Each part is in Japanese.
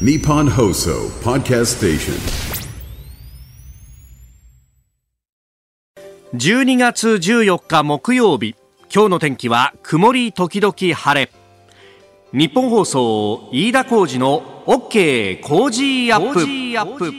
Nippon Hoso Podcast Station. 12月14日木曜日。今日の天気は曇り時々晴れ。日本放送飯田浩二の OK 工事アップ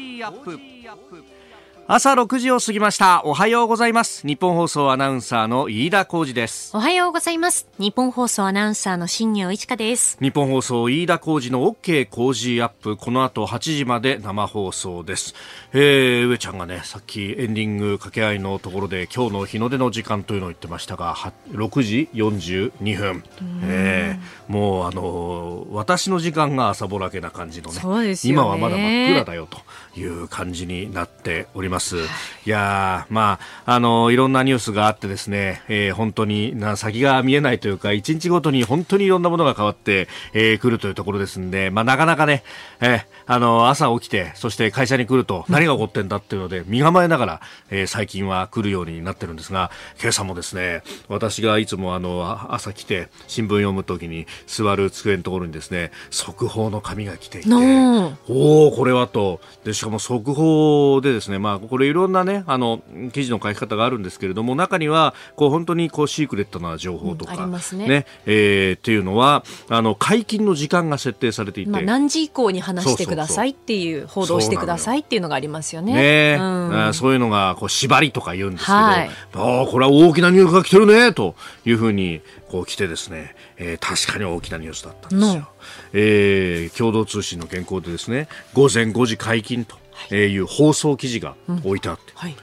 朝6時を過ぎました。おはようございます。日本放送アナウンサーの飯田浩二です。おはようございます。日本放送アナウンサーの新業一華です。日本放送飯田浩二の OK 工事アップ。この後8時まで生放送です、えー、上ちゃんがねさっきエンディング掛け合いのところで今日の日の出の時間というのを言ってましたがは6時42分、えー、もうあのー私の時間が朝ぼらけな感じのね。ね。今はまだ真っ暗だよという感じになっております。いやーまあ、あの、いろんなニュースがあってですね、えー本当にな先が見えないというか、一日ごとに本当にいろんなものが変わって、えー来るというところですんで、まあ、なかなかね、えーあの、朝起きて、そして会社に来ると何が起こってんだっていうので、身構えながら、えー最近は来るようになってるんですが、今朝もですね、私がいつもあの、あ朝来て、新聞読むときに座る机のところにですね、速報の紙が来ていて、のおおこれはと。でしかも速報でですねまあこれいろんなねあの記事の書き方があるんですけれども中にはこう本当にこうシークレットな情報とか、うんありますね。えーっていうのはあの解禁の時間が設定されていて、まあ、何時以降に話してくださいっていう。報道してくださいっていうのがありますよ。ね。ねえ、うん。そういうのがこう縛りとか言うんですけど、はい。ああこれは大きなニュースが来てるねというふうにこう来てですね、えー確かに大きなニュースだったんですの。よ。えー共同通信の原稿でですね午前5時解禁とい。う放送記事が置いてあって、はい。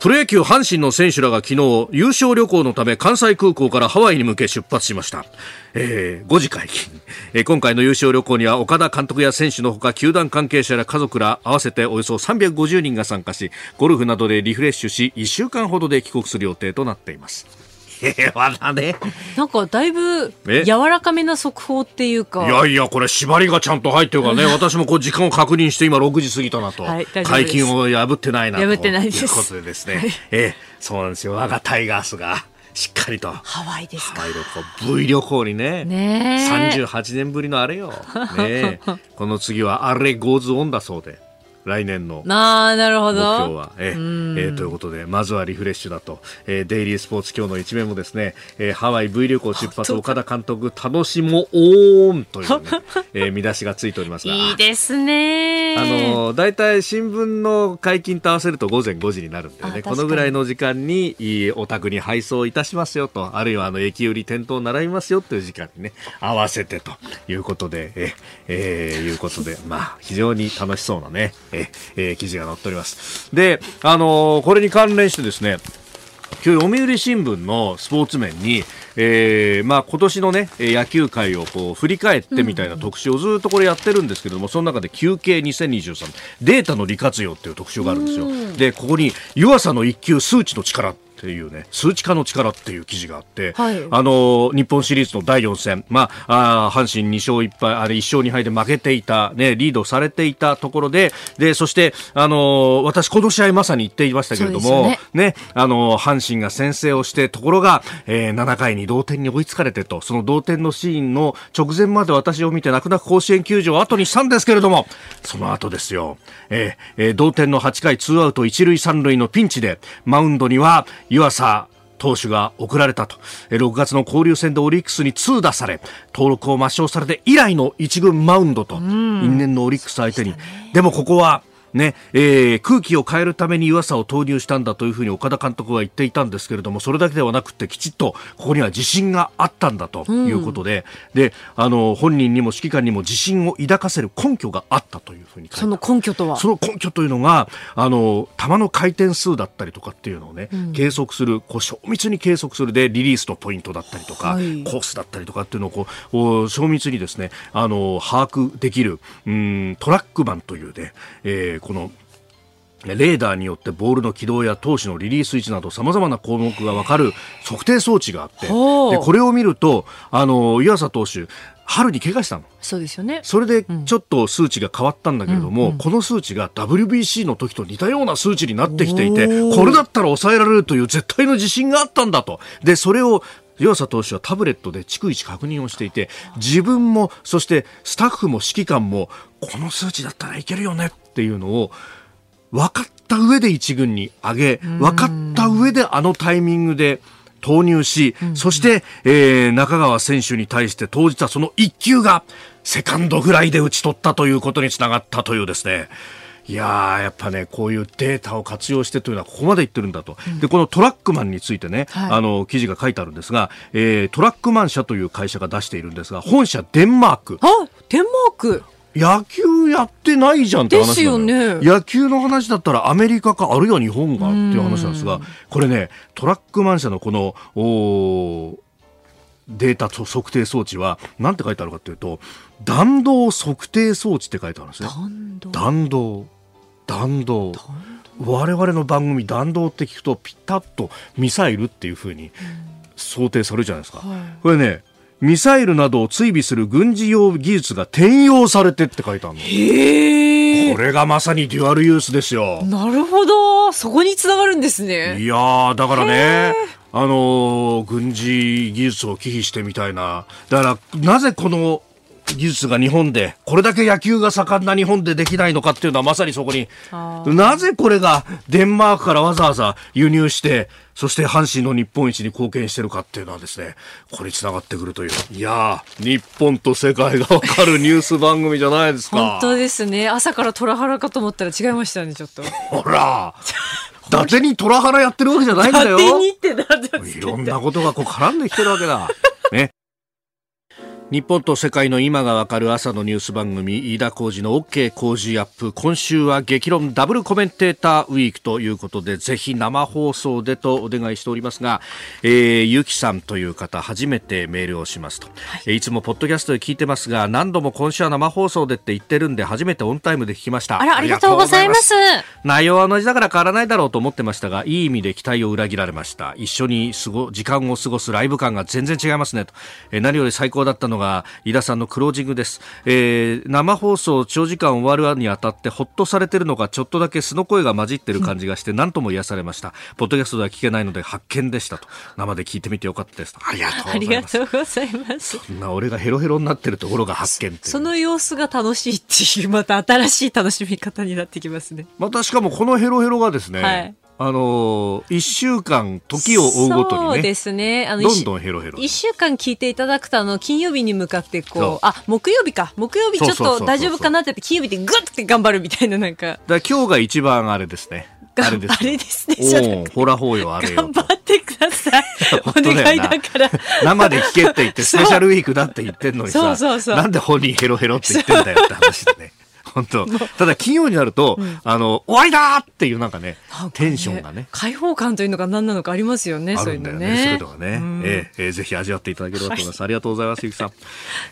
プロ野球阪神の選手らが昨日優勝旅行のため関西空港からハワイに向け出発しました、えー5時解禁、えー今回の優勝旅行には岡田監督や選手のほか球団関係者や家族ら合わせておよそ350人が参加しゴルフなどでリフレッシュし1週間ほどで帰国する予定となっています。平和だね。なんかだいぶえ？柔らかめな速報っていうか。いやいや、これ縛りがちゃんと入ってるからね、私もこう時間を確認して今6時過ぎたなと、はい解禁を破ってないなと。破ってないです。いうことでですね、ええそうなんですよ、我がタイガースがしっかりと。ハワイですか。ハワ。イ旅行 V 旅行にね。ねえ。38年ぶりのあれよ、ねえ、この次はあれ goes on だそうで来年の目標ああ、なるほど。は、えええーということでまずはリフレッシュだと、えーデイリースポーツ今日の一面もですね、えーハワイ V 旅行出発岡田監督楽しもおーんという、ね えー見出しがついておりますが。いいですね。あの大体新聞の解禁と合わせると午前5時になるんだよね。このぐらいの時間にいいお宅に配送いたしますよと、あるいはあの駅売り店頭を並びますよという時間にね、合わせてということで、え、えーいうことで、まあ、非常に楽しそうなね、え、えー記事が載っております。で、あのこれに関連してですね、今日読売新聞のスポーツ面に、えーまあ、今年の、ね、えー野球界をこう振り返ってみたいな特集をずっとこれやってるんですけれども、その中で休憩2023データの利活用っていう特集があるんですよ。でここに湯浅の一級数値の力っていうね数値化の力っていう記事があって、はい。あの日本シリーズの第4戦、まあ、あー阪神2勝1敗あれ1勝2敗で負けていた、ね、リードされていたところででそして、あの私この試合まさに言っていましたけれども、ね。ね、あの、阪神が先制をして、ところが、えー7回に同点に追いつかれてと、その同点のシーンの直前まで私を見て泣く泣く甲子園球場を後にしたんですけれども、その後ですよ、えーえー同点の8回ツーアウト一塁三塁のピンチで、マウンドには湯浅、投手が送られたと。えー6月の交流戦でオリックスに2打され、登録を抹消されて以来の一軍マウンドと、因縁のオリックス相手に。でもここは、ねえー空気を変えるために湯浅を投入したんだというふうに岡田監督は言っていたんですけれどもそれだけではなくてきちっとここには自信があったんだということで,、であの本人にも指揮官にも自信を抱かせる根拠があったというふうにその根拠とは？その根拠というのが、あの、球の回転数だったりとかっていうのをね、計測する、こう、精密に計測するで、リリースのポイントだったりとか、はい。コースだったりとかっていうのをこう、お精密にですね、あの、把握できる、うん、トラックマンというね、えーこの、レーダーによってボールの軌道や投手のリリース位置など様々な項目が分かる測定装置があって、でこれを見ると、あの、湯浅投手、春に怪我したの。そうですよね。それでちょっと数値が変わったんだけれども、この数値が WBC の時と似たような数値になってきていて、これだったら抑えられるという絶対の自信があったんだと。で、それを湯浅投手はタブレットで逐一確認をしていて自分もそしてスタッフも指揮官もこの数値だったらいけるよねっていうのを分かった上で一軍に上げ分かった上であのタイミングで投入し、そして、えー、中川選手に対して投じたその一球がセカンドフライで打ち取ったということにつながったというですね。いややっぱね、こういうデータを活用してというのはここまで言ってるんだと。うん、で、このトラックマンについてね、はい、あの、記事が書いてあるんですが、えー、トラックマン社という会社が出しているんですが、本社デンマーク。あ、デンマーク野球やってないじゃんって話ですよね。野球の話だったらアメリカかあるいは日本がっていう話なんですが、これね、トラックマン社のこの、おデータ測定装置は、なんて書いてあるかというと、弾道測定装置って書いてあるんですね。弾道。弾道。我々の番組弾道って聞くとピタッとミサイルっていうふうに想定されるじゃないですか。はい、これね、ミサイルなどを追尾する軍事用技術が転用されてって書いてあるの。へこれがまさにデュアルユースですよ。なるほど。そこにつながるんですね。いやだからね、あのー、軍事技術を忌避してみたいな。だから、なぜこの技術が日本で、これだけ野球が盛んな日本でできないのかっていうのはまさにそこに、なぜこれがデンマークからわざわざ輸入して、そして阪神の日本一に貢献してるかっていうのはですね、これにつながってくるという。いや日本と世界がわかるニュース番組じゃないですか。本当ですね。朝から虎原かと思ったら違いましたね、ちょっと。ほら伊達に虎原やってるわけじゃないんだよ。伊達にっていろんなことがこう絡んできてるわけだ。ね。日本と世界の今がわかる朝のニュース番組飯田浩二の OK 工事アップ。今週は激論ダブルコメンテーターウィークということでぜひ生放送でとお願いしておりますが、えー、ゆきさんという方初めてメールをしますと、はい、いつもポッドキャストで聞いてますが何度も今週は生放送でって言ってるんで初めてオンタイムで聞きました。あらありがとうございます。内容は同じだから変わらないだろうと思ってましたがいい意味で期待を裏切られました。一緒に過ご時間を過ごすライブ感が全然違いますねと、えー、何より最高だったのが飯田さんのクロージングです、えー、生放送長時間終わるにあたってほっとされてるのかちょっとだけ素の声が混じってる感じがして何とも癒されました。ポッドキャストでは聞けないので発見でしたと。生で聞いてみてよかったですありがとうございます。そんな俺がヘロヘロになってるところが発見その様子が楽しいっていうまた新しい楽しみ方になってきますね。またしかもこのヘロヘロがですね、はいあのー、週間、時を追うごとにね。そうですね。あの、どんどんヘロヘロ。一週間聞いていただくと、あの、金曜日に向かって、こう、あ、木曜日か。木曜日ちょっと大丈夫かなってって、金曜日でグッて頑張るみたいな、なんか。だ今日が一番あれですね。あれです。あれですね。ほらほうよ、あれよ。頑張ってください。お願いだから。生で聞けって言って、スペシャルウィークだって言ってんのにさ、そうそうそうなんで本人ヘロヘロって言ってんだよって話でね。本当。ただ金曜になると、うん、あの終わりだっていうなんかね、ね、テンションがね。開放感というのが何なのかありますよねあるんだよねそういうのがね、うん、えー、えー、ぜひ味わっていただければと思います、はい、ありがとうございますゆきさん、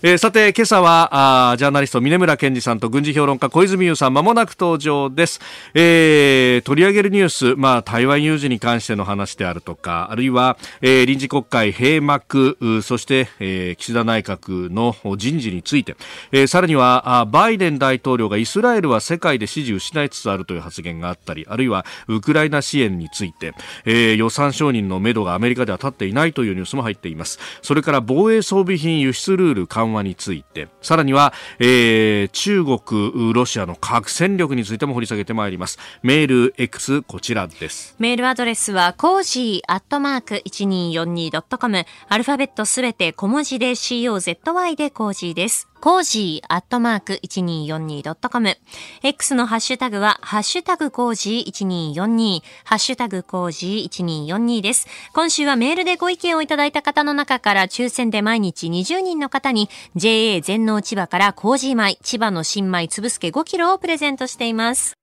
えー、さて今朝はあジャーナリスト峰村健二さんと軍事評論家小泉優さんまもなく登場です、えー、取り上げるニュースまあ台湾有事に関しての話であるとかあるいは、えー、臨時国会閉幕そして、えー、岸田内閣の人事について、えー、さらにはあバイデン大統領がイスラエルは世界で支持を失いつつあるという発言があったりあるいはウクライナ支援について、えー、予算承認のめどがアメリカでは立っていないというニュースも入っています。それから防衛装備品輸出ルール緩和についてさらには、えー、中国ロシアの核戦力についても掘り下げてまいります。メール X こちらです。メールアドレスはコージーアットマーク 1242.com アルファベットすべて小文字で COZY で cozy です。 cozy アットマーク 1242.com。X のハッシュタグは、ハッシュタグ cozy1242、ハッシュタグ cozy1242です。今週はメールでご意見をいただいた方の中から抽選で毎日20人の方に JA 全農千葉からコージー米、千葉の新米つぶすけ5キロをプレゼントしています。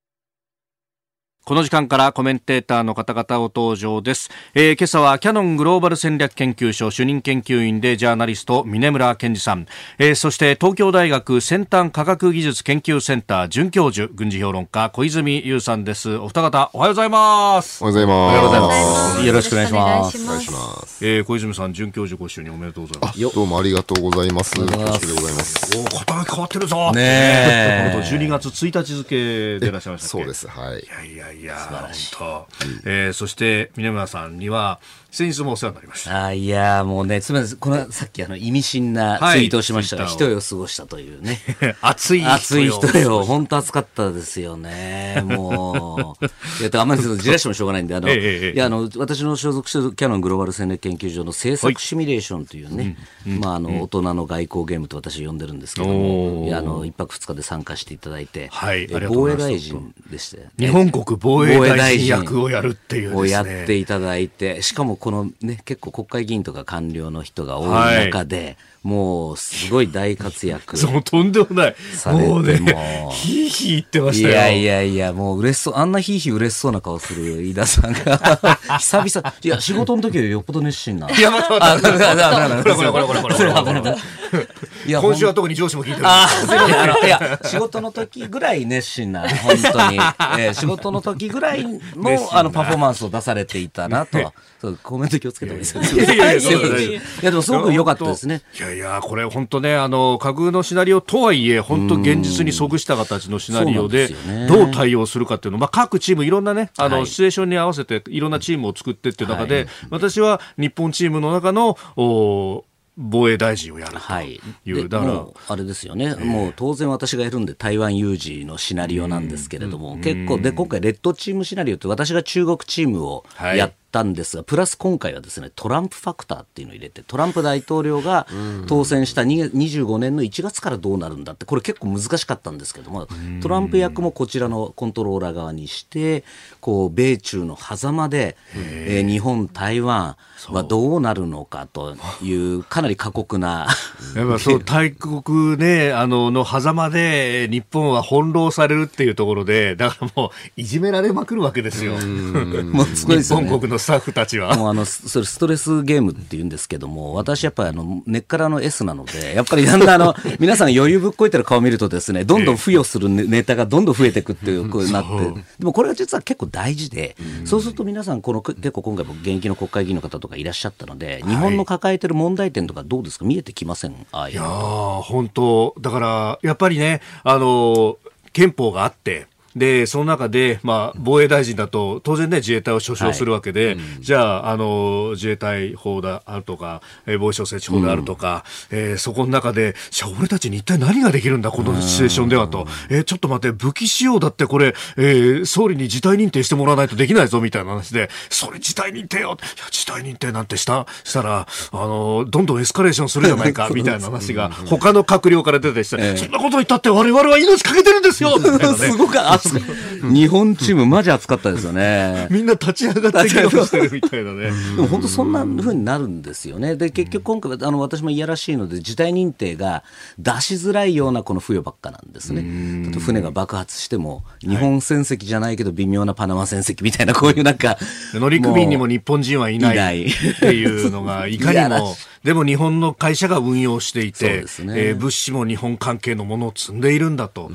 この時間からコメンテーターの方々を登場です、えー、今朝はキャノングローバル戦略研究所主任研究員でジャーナリスト峰村健二さん、えー、そして東京大学先端科学技術研究センター准教授軍事評論家小泉優さんです。お二方おはようございます。おはようございます。おはようございます。よろしくお願いします。お願いします。えー、小泉さん准教授ご就任おめでとうございます。どうもありがとうございます。恐縮でございます。お肩が変わってるぞ。ねえ。12月1日付でいらっしゃいましたそうです。はい。いやいやいや本当、えー、そして峰村さんには先日もお世話になりました。あいやもうね、つまり、この、さっきあの、意味深なツイートをしましたが、はい一夜を過ごしたというね。暑い人よ暑い人よ。本当暑かったですよね。もう。いや、あんまりじらしてもしょうがないんで、あの、ええええいや、あの、私の所属しているキャノングローバル戦略研究所の制作シミュレーションというね、まあ、あの、大人の外交ゲームと私呼んでるんですけどおも、ーいや、あの、一泊二日で参加していただいて、はい防衛大臣でして、日本国防衛大臣役をやるっていうですね。をやっていただいて、しかもこのね、結構国会議員とか官僚の人が多い中で、もうすごい大活躍。そう、とんでもない。もうね、ひいひい言ってましたよ。いやいやいや、もう嬉しそう、あんなひいひい嬉しそうな顔する飯田さんが、久々、いや、仕事の時よりよっぽど熱心な。いや、待って待って。これこれこれこれこれこれこれ。いや、今週は特に上司も聞いてる。あ、すいません。いや、仕事の時ぐらい熱心な、本当に。えー、仕事の時ぐらいの、あの、パフォーマンスを出されていたなとは。そう、コメント気をつけてもいいですかいや、いやでもすごく良かったですね。いやいや、これ本当ね、あの、架空のシナリオとはいえ、本当現実に即した形のシナリオでどう対応するかっていうの、まあ、各チームいろんなね、あの、はい。シチュエーションに合わせていろんなチームを作ってっていう中で、私は日本チームの中の、お防衛大臣をやるとはい。いう、でだからあれですよね。もう当然私がやるんで台湾有事のシナリオなんですけれども、結構、で、今回レッドチームシナリオって私が中国チームをはい。やったんですが、プラス今回はですね、トランプファクターっていうのを入れて、トランプ大統領が当選した2 25年の1月からどうなるんだって、これ結構難しかったんですけども、トランプ役もこちらのコントローラー側にして、こう、米中の狭間で、えー日本、台湾はどうなるのかという、かなり過酷な、やっぱそう、大国ね、あの、の狭間で、日本は翻弄されるっていうところで、だからもう、いじめられまくるわけですよ。もうすごいですよね。日本国のスタッフたちは。もうあの、それストレスゲームって言うんですけども、私やっぱりあの、根っからの S なので、やっぱりだんだんあの、皆さんが余裕ぶっこいてる顔を見るとですね、どんどん付与するネネタがどんどん増えていくっていう、こうなって、でもこれが実は結構大事で、そうすると皆さん、この結構今回も現役の国会議員の方とかいらっしゃったので、日本の抱えてる問題点とかどうですか？見えてきません？ああいや本当、だから、やっぱりね、あの、憲法があって、で、その中で、まあ、防衛大臣だと、当然ね、自衛隊を所掌するわけで、じゃあ、あの、自衛隊法であるとか、えー防衛省設置法であるとか、えーそこの中で、じゃあ、俺たちに一体何ができるんだ、このシチュエーションではと。えーちょっと待って、武器使用だってこれ、えー総理に事態認定してもらわないとできないぞ、みたいな話で、それ事態認定よ。いや、事態認定なんてした、したら、あの、どんどんエスカレーションするじゃないか、みたいな話が、他の閣僚から出てきて、そんなこと言ったって我々は命かけてるんですよみたいなね。すごく熱く、日本チームマジ熱かったですよね。みんな立ち上がって議論してるみたいなね。でも本当そんな風になるんですよね。で、結局今回は、あの、私もいやらしいので、事態認定が出しづらいようなこの付与ばっかなんですね。例えば船が爆発しても、日本船籍じゃないけど微妙なパナマ船籍みたいな、こういうなんか。乗組員にも日本人はいないっていうのが、いかにも でも日本の会社が運用していてねえー物資も日本関係のものを積んでいるんだと。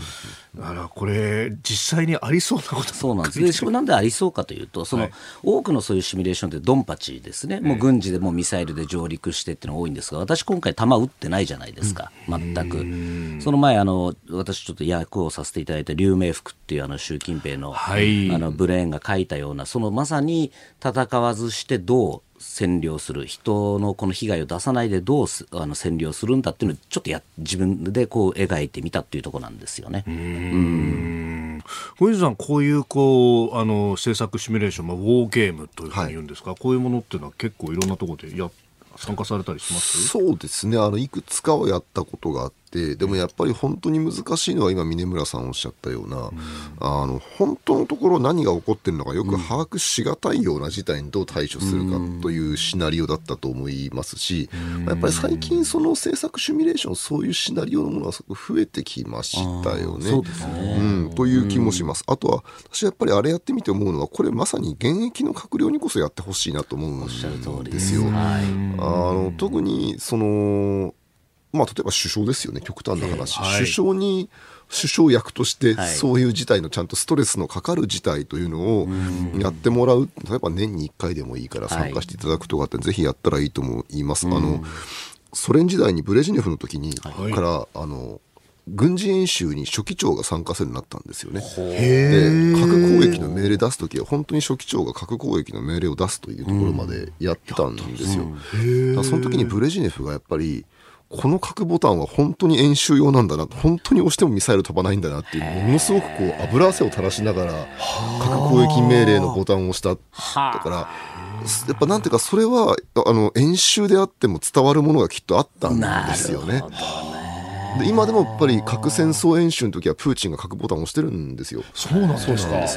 だからこれ、実際にありそうなことそうなんです。で、しかもなんでありそうかというと、その、多くのそういうシミュレーションってドンパチですね。もう軍事でもうミサイルで上陸してっていうのが多いんですが、私今回弾撃ってないじゃないですか。全く。その前、あの、私ちょっと役をさせていただいた劉明福っていうあの習近平の、はいあの、ブレーンが書いたような、そのまさに戦わずしてどう、占領する人のこの被害を出さないでどうすあの占領するんだっていうのをちょっとや自分でこう描いてみたっていうところなんですよね。小泉さん、こういうこうあの制作シミュレーション、まあ、ウォーゲームというふうに言うんですか、こういうものっていうのは結構いろんなところでや参加されたりします？そうですね。あのいくつかはやったことがあってでもやっぱり本当に難しいのは今峰村さんおっしゃったような、あの本当のところ何が起こってるのかよく把握しがたいような事態にどう対処するかというシナリオだったと思いますし、やっぱり最近その制作シミュレーションそういうシナリオのものはすごく増えてきましたよね。そうですねうん、という気もします。あとは私やっぱりあれやってみて思うのはこれまさに現役の閣僚にこそやってほしいなと思うんですよ。はい。あの特にその、まあ、例えば首相ですよね極端な話、はい。首相に首相役としてはい。そういう事態のちゃんとストレスのかかる事態というのをやってもらう。例えば年に1回でもいいから参加していただくとかってぜひやったらいいと思います。あのソ連時代にブレジネフの時に、からあの軍事演習に書記長が参加するようになったんですよね。で核攻撃の命令出すときは本当に書記長が核攻撃の命令を出すというところまでやってたんですよ。だからその時にブレジネフがやっぱりこの核ボタンは本当に演習用なんだな本当に押してもミサイル飛ばないんだなっていうものすごくこう油汗を垂らしながら核攻撃命令のボタンを押しただからやっぱなんていうかそれはあの演習であっても伝わるものがきっとあったんですよね。で今でもやっぱり核戦争演習の時はプーチンが核ボタンを押してるんですよ。そうなんですか。ね。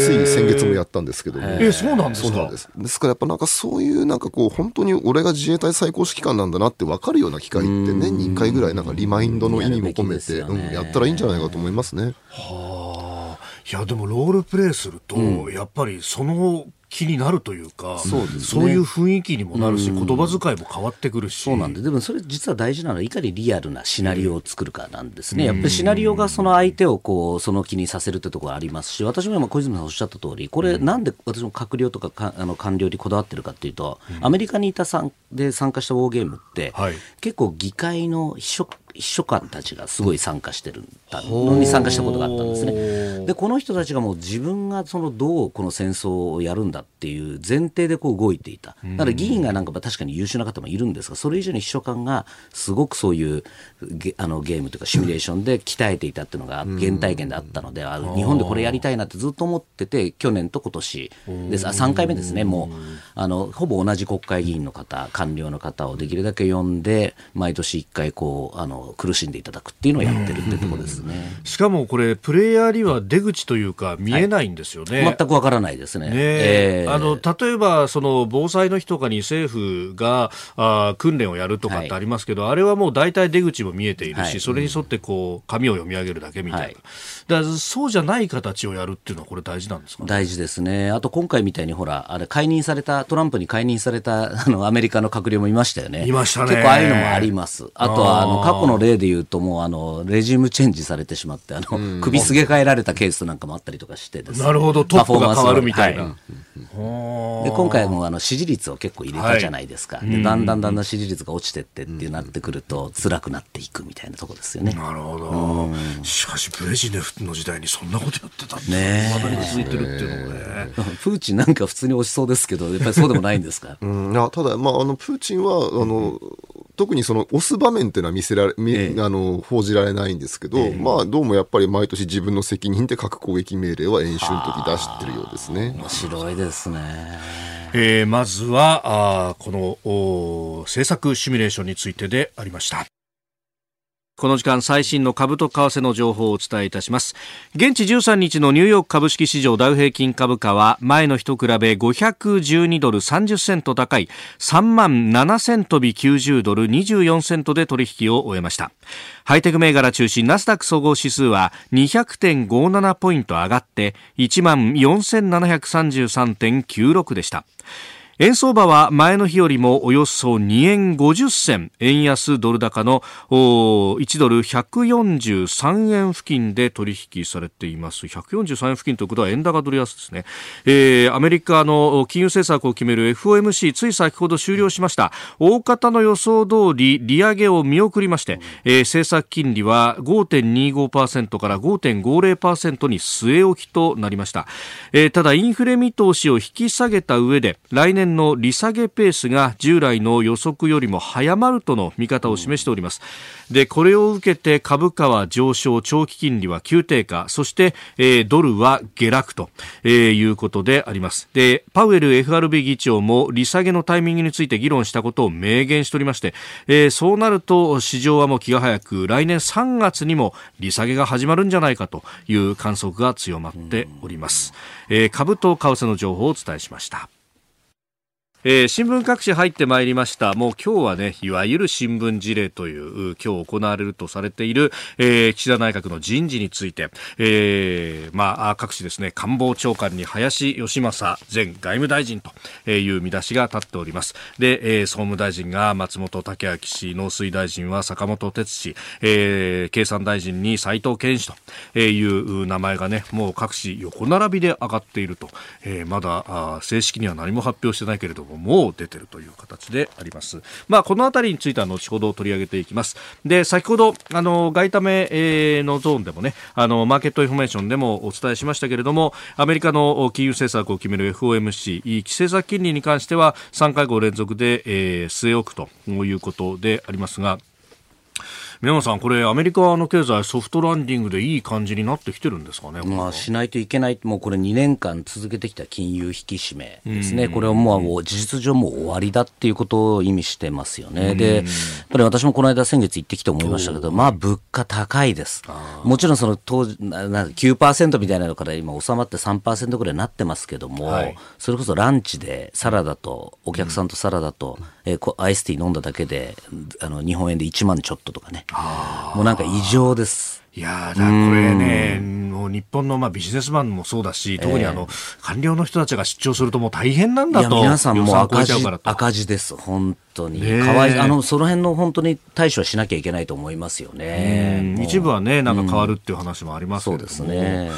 つい先月もやったんですけども。え、そうなんですか。です。ですからやっぱなんかそういうなんかこう本当に俺が自衛隊最高指揮官なんだなって分かるような機会って年に1回ぐらいなんかリマインドの意味も込めて、うん、やったらいいんじゃないかと思いますね。はあ。いやでもロールプレイすると、やっぱりその気になるというか、そうですね、そういう雰囲気にもなるし、言葉遣いも変わってくるし。そうなんで、でもそれ実は大事なのは、いかにリアルなシナリオを作るかなんですね。やっぱりシナリオがその相手をこう、その気にさせるってところありますし、私も今小泉さんおっしゃった通り、これなんで私も閣僚とかかあの官僚にこだわってるかっていうと、アメリカにいたさんで参加したウォーゲームって、はい、結構議会の秘書秘書官たちがすごい参加してるのに参加したことがあったんですね。でこの人たちがもう自分がそのどうこの戦争をやるんだっていう前提でこう動いていた。だから議員がなんか確かに優秀な方もいるんですがそれ以上に秘書官がすごくそういうゲあのゲームというかシミュレーションで鍛えていたっていうのが原体験であったので、あ日本でこれやりたいなってずっと思ってて去年と今年。ですあ3回目ですね。もうあのほぼ同じ国会議員の方官僚の方をできるだけ呼んで毎年1回こうあの苦しんでいただくっていうのをやってるってところですね。しかもこれプレイヤーには出口というか見えないんですよね。はい、全くわからないですね。ねえー、あの例えばその防災の日とかに政府があ訓練をやるとかってありますけど、はい、あれはもう大体出口も見えているし、はい、それに沿ってこう紙を読み上げるだけみたいな。はい、だそうじゃない形をやるっていうのはこれ大事なんですか、ね、大事ですね。あと今回みたいにほらあれ解任されたトランプに解任されたあのアメリカの閣僚もいましたよね。いましたね。結構ああいうのもあります。あとはあの過去の例で言うともうあのレジームチェンジされてしまってあの、首すげ替えられたケースなんかもあったりとかしてです、ね、なるほど。トップが変わるみたいな。はい。で今回もあの支持率を結構入れたじゃないですか、はい、でだんだんだんだん支持率が落ちてってってなってくると辛くなっていくみたいなところですよね。なるほど、しかしブレジネフの時代にそんなことやってたんねまだに続いてるっていうのもね。プーチンなんか普通に押しそうですけどやっぱりそうでもないんですか、うん、いやただ、まあ、あのプーチンはあの、特にその押す場面っていうのは見せられ、ええ、あの報じられないんですけど、え、まあどうもやっぱり毎年自分の責任で核攻撃命令は演習の時出してるようですね。面白いですね。えー、まずはあこの政策シミュレーションについてでありました。この時間最新の株と為替の情報をお伝えいたします。現地13日のニューヨーク株式市場ダウ平均株価は前の日と比べ512ドル30セント高い3万7000飛び90ドル24セントで取引を終えました。ハイテク銘柄中心ナスダック総合指数は200.57ポイント上がって1万4733.96でした。円相場は前の日よりもおよそ2円50銭円安ドル高の1ドル143円付近で取引されています。143円付近ということは円高ドル安ですね、えー、アメリカの金融政策を決める FOMC つい先ほど終了しました。大方の予想通り利上げを見送りまして、えー、政策金利は5.25%から5.50%に据え置きとなりました、えー、ただインフレ見通しを引き下げた上で来年の利下げペースが従来の予測よりも早まるとの見方を示しております。で、これを受けて株価は上昇、長期金利は急低下、そして、えー、ドルは下落と、えー、いうことであります。で、パウエル FRB 議長も利下げのタイミングについて議論したことを明言しておりまして、えー、そうなると市場はもう気が早く来年3月にも利下げが始まるんじゃないかという観測が強まっております。えー、株と為替の情報をお伝えしました。えー、新聞各紙入ってまいりました。もう今日はね、いわゆる新聞事例という、今日行われるとされている、えー、岸田内閣の人事について、えー、まあ、各紙ですね、官房長官に林芳正前外務大臣という見出しが立っております。で、えー、総務大臣が松本剛明氏、農水大臣は坂本哲氏、えー、経産大臣に齋藤健氏という名前がね、もう各紙横並びで上がっていると、えー、まだ正式には何も発表してないけれども、もう出てるという形であります。まあ、このあたりについては後ほど取り上げていきます。で、先ほど、あの、外為、えー、のゾーンでもね、あの、 market information でもお伝えしましたけれども、アメリカの金融政策を決める FOMC、政策金利に関しては3回合連続で、えー、据え置くということでありますが、宮本さん、これ、アメリカの経済、ソフトランディングでいい感じになってきてるんですかね、まあ、しないといけない、もうこれ、2年間続けてきた金融引き締めですね、これはもう事実上、もう終わりだっていうことを意味してますよね、でやっぱり私もこの間、先月行ってきて思いましたけど、まあ、物価高いです、もちろんその当時な9%みたいなのから今、収まって3%ぐらいになってますけども、はい、それこそランチでサラダと、お客さんとサラダと、えー、アイスティー飲んだだけであの日本円で1万ちょっととかねもうなんか異常です。いやだこれね、もう日本のまあビジネスマンもそうだし、特にあの、官僚の人たちが出張するともう大変なんだと。皆さんも赤字赤字です、本当に。かわいあの、その辺の本当に対処はしなきゃいけないと思いますよね。一部はね、なんか変わるっていう話もありますけども、そうですね。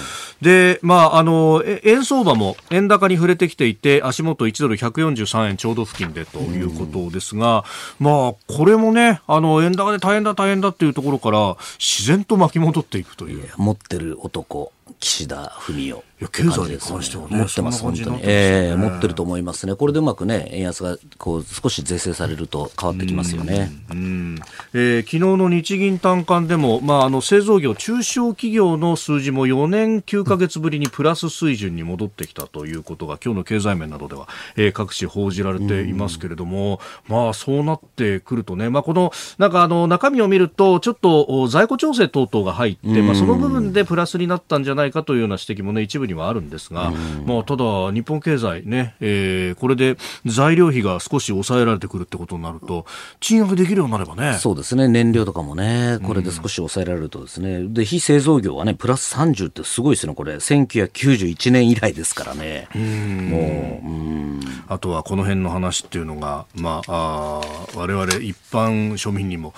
で、まあ、あの、円相場も円高に触れてきていて、足元1ドル143円ちょうど付近でということですが、まあ、これもね、あの、円高で大変だ大変だっていうところから、自然と巻き戻っていくという。持ってる男、岸田文雄。や経済に関してはね、持ってます、本当に、えー、持ってると思いますね、これでうまくね、円安がこう少し是正されると変わってきますよね。うん、えー、昨日の日銀短観でも、まあ、あの製造業、中小企業の数字も4年9か月ぶりにプラス水準に戻ってきたということが、今日の経済面などでは、えー、各紙報じられていますけれども、まあ、そうなってくるとね、まあ、このなんかあの中身を見ると、ちょっと在庫調整等々が入って、まあ、その部分でプラスになったんじゃないかというような指摘もね、一部にはあるんですが、まあ、ただ、日本経済ね、えー、これで材料費が少し抑えられてくるってことになると、賃上げできるようになればね。そうですね、燃料とかもね、これで少し抑えられるとですね、うん、で、非製造業はね、プラス30ってすごいですね、これ、1991年以来ですからね。うもう、うん。あとはこの辺の話っていうのが、まあ、あ我々一般庶民にも、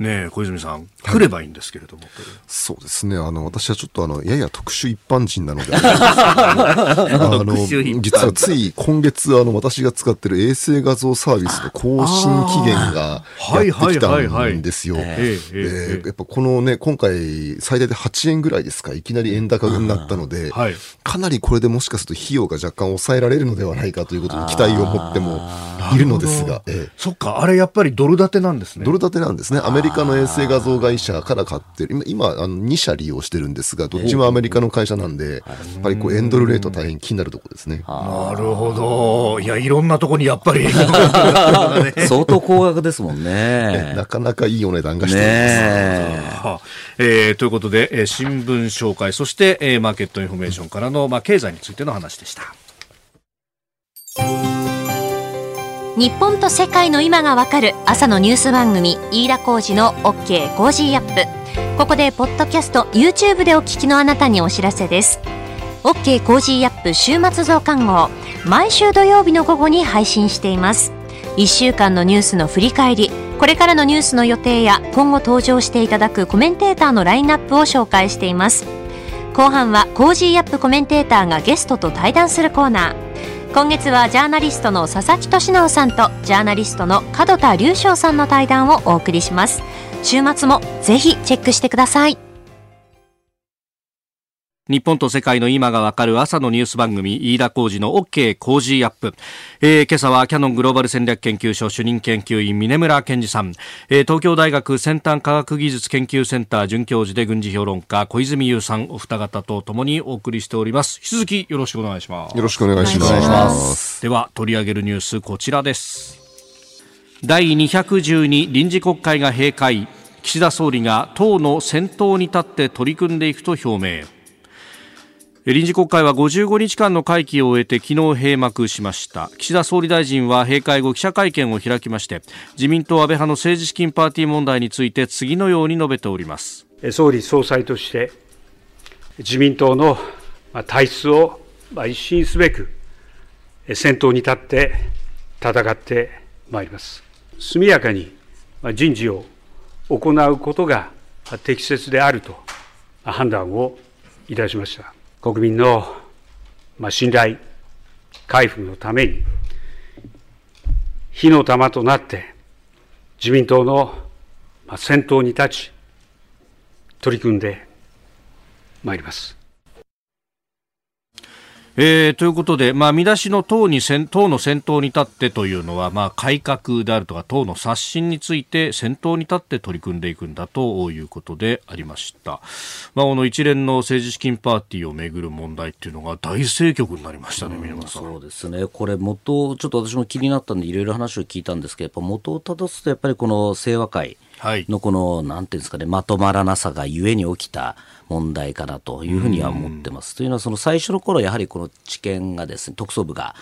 ね小泉さん、来ればいいんですけれども、はい、そうですね、あの私はちょっとあのやや特殊一般人なので、あの実はつい今月、あの私が使ってる衛星画像サービスの更新期限がやってきたんですよ。やっぱこのね、今回、最大で8円ぐらいですか、いきなり円高になったので、はい、かなりこれでもしかすると費用が若干抑えられるのではないかということに期待を持ってもいるのですが、ええ、そっか、あれやっぱりドル建てなんですね。ドル建てなんですね。アメリリカの衛星画像会社から買ってる、今、あの2社利用してるんですが、どっちもアメリカの会社なんで、やっぱりこうエンドルレート大変気になるところですね。なるほど。いや、いろんなとこにやっぱり 相当高額ですもんね。なかなかいいお値段がしてます。えー、ということで、えー、新聞紹介、そして、えー、 market information からの、まあ、経済についての話でした。日本と世界の今がわかる朝のニュース番組飯田浩二の OK コージーアップ。ここでポッドキャスト YouTube でお聞きのあなたにお知らせです。OK コージーアップ週末増刊号。毎週土曜日の午後に配信しています。1週間のニュースの振り返り。これからのニュースの予定や今後登場していただくコメンテーターのラインナップを紹介しています。後半は Cozy up! コメンテーターがゲストと対談するコーナー。今月はジャーナリストの佐々木俊尚さんとジャーナリストの門田隆将さんの対談をお送りします。週末もぜひチェックしてください。日本と世界の今がわかる朝のニュース番組飯田浩二の OK 工事アップ、えー、今朝はキャノングローバル戦略研究所主任研究員峰村健二さん、えー、東京大学先端科学技術研究センター准教授で軍事評論家小泉優さんお二方とともにお送りしております。引き続きよろしくお願いします。よろしくお願いします。では取り上げるニュースこちらです。第212臨時国会が閉会。岸田総理が党の先頭に立って取り組んでいくと表明臨時国会は55日間の会期を終えて昨日閉幕しました。岸田総理大臣は閉会後記者会見を開きまして自民党安倍派の政治資金パーティー問題について次のように述べております。総理総裁として自民党の体質を一新すべく先頭に立って戦ってまいります。速やかに人事を行うことが適切であると判断をいたしました。国民の信頼回復のために、火の玉となって自民党の先頭に立ち取り組んでまいります。えー、ということで、まあ、見出しの党に党の先頭に立ってというのは、まあ、改革であるとか党の刷新について先頭に立って取り組んでいくんだということでありました、まあ、この一連の政治資金パーティーをめぐる問題っていうのが大政局になりましたね、うん、そうですね。これ元ちょっと私も気になったんでいろいろ話を聞いたんですけどやっぱ元をたどすとやっぱりこの清和会のこの、はい、なんていうんですかねまとまらなさがゆえに起きた問題かなというふうには思ってます。というのは、その最初の頃やはりこの知見がですね、特捜部が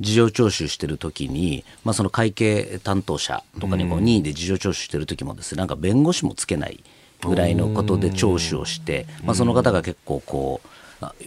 事情聴取してるときに、はい、まあその会計担当者とかにこう任意で事情聴取してるときもですね、なんか弁護士もつけないぐらいのことで聴取をして、まあその方が結構こう、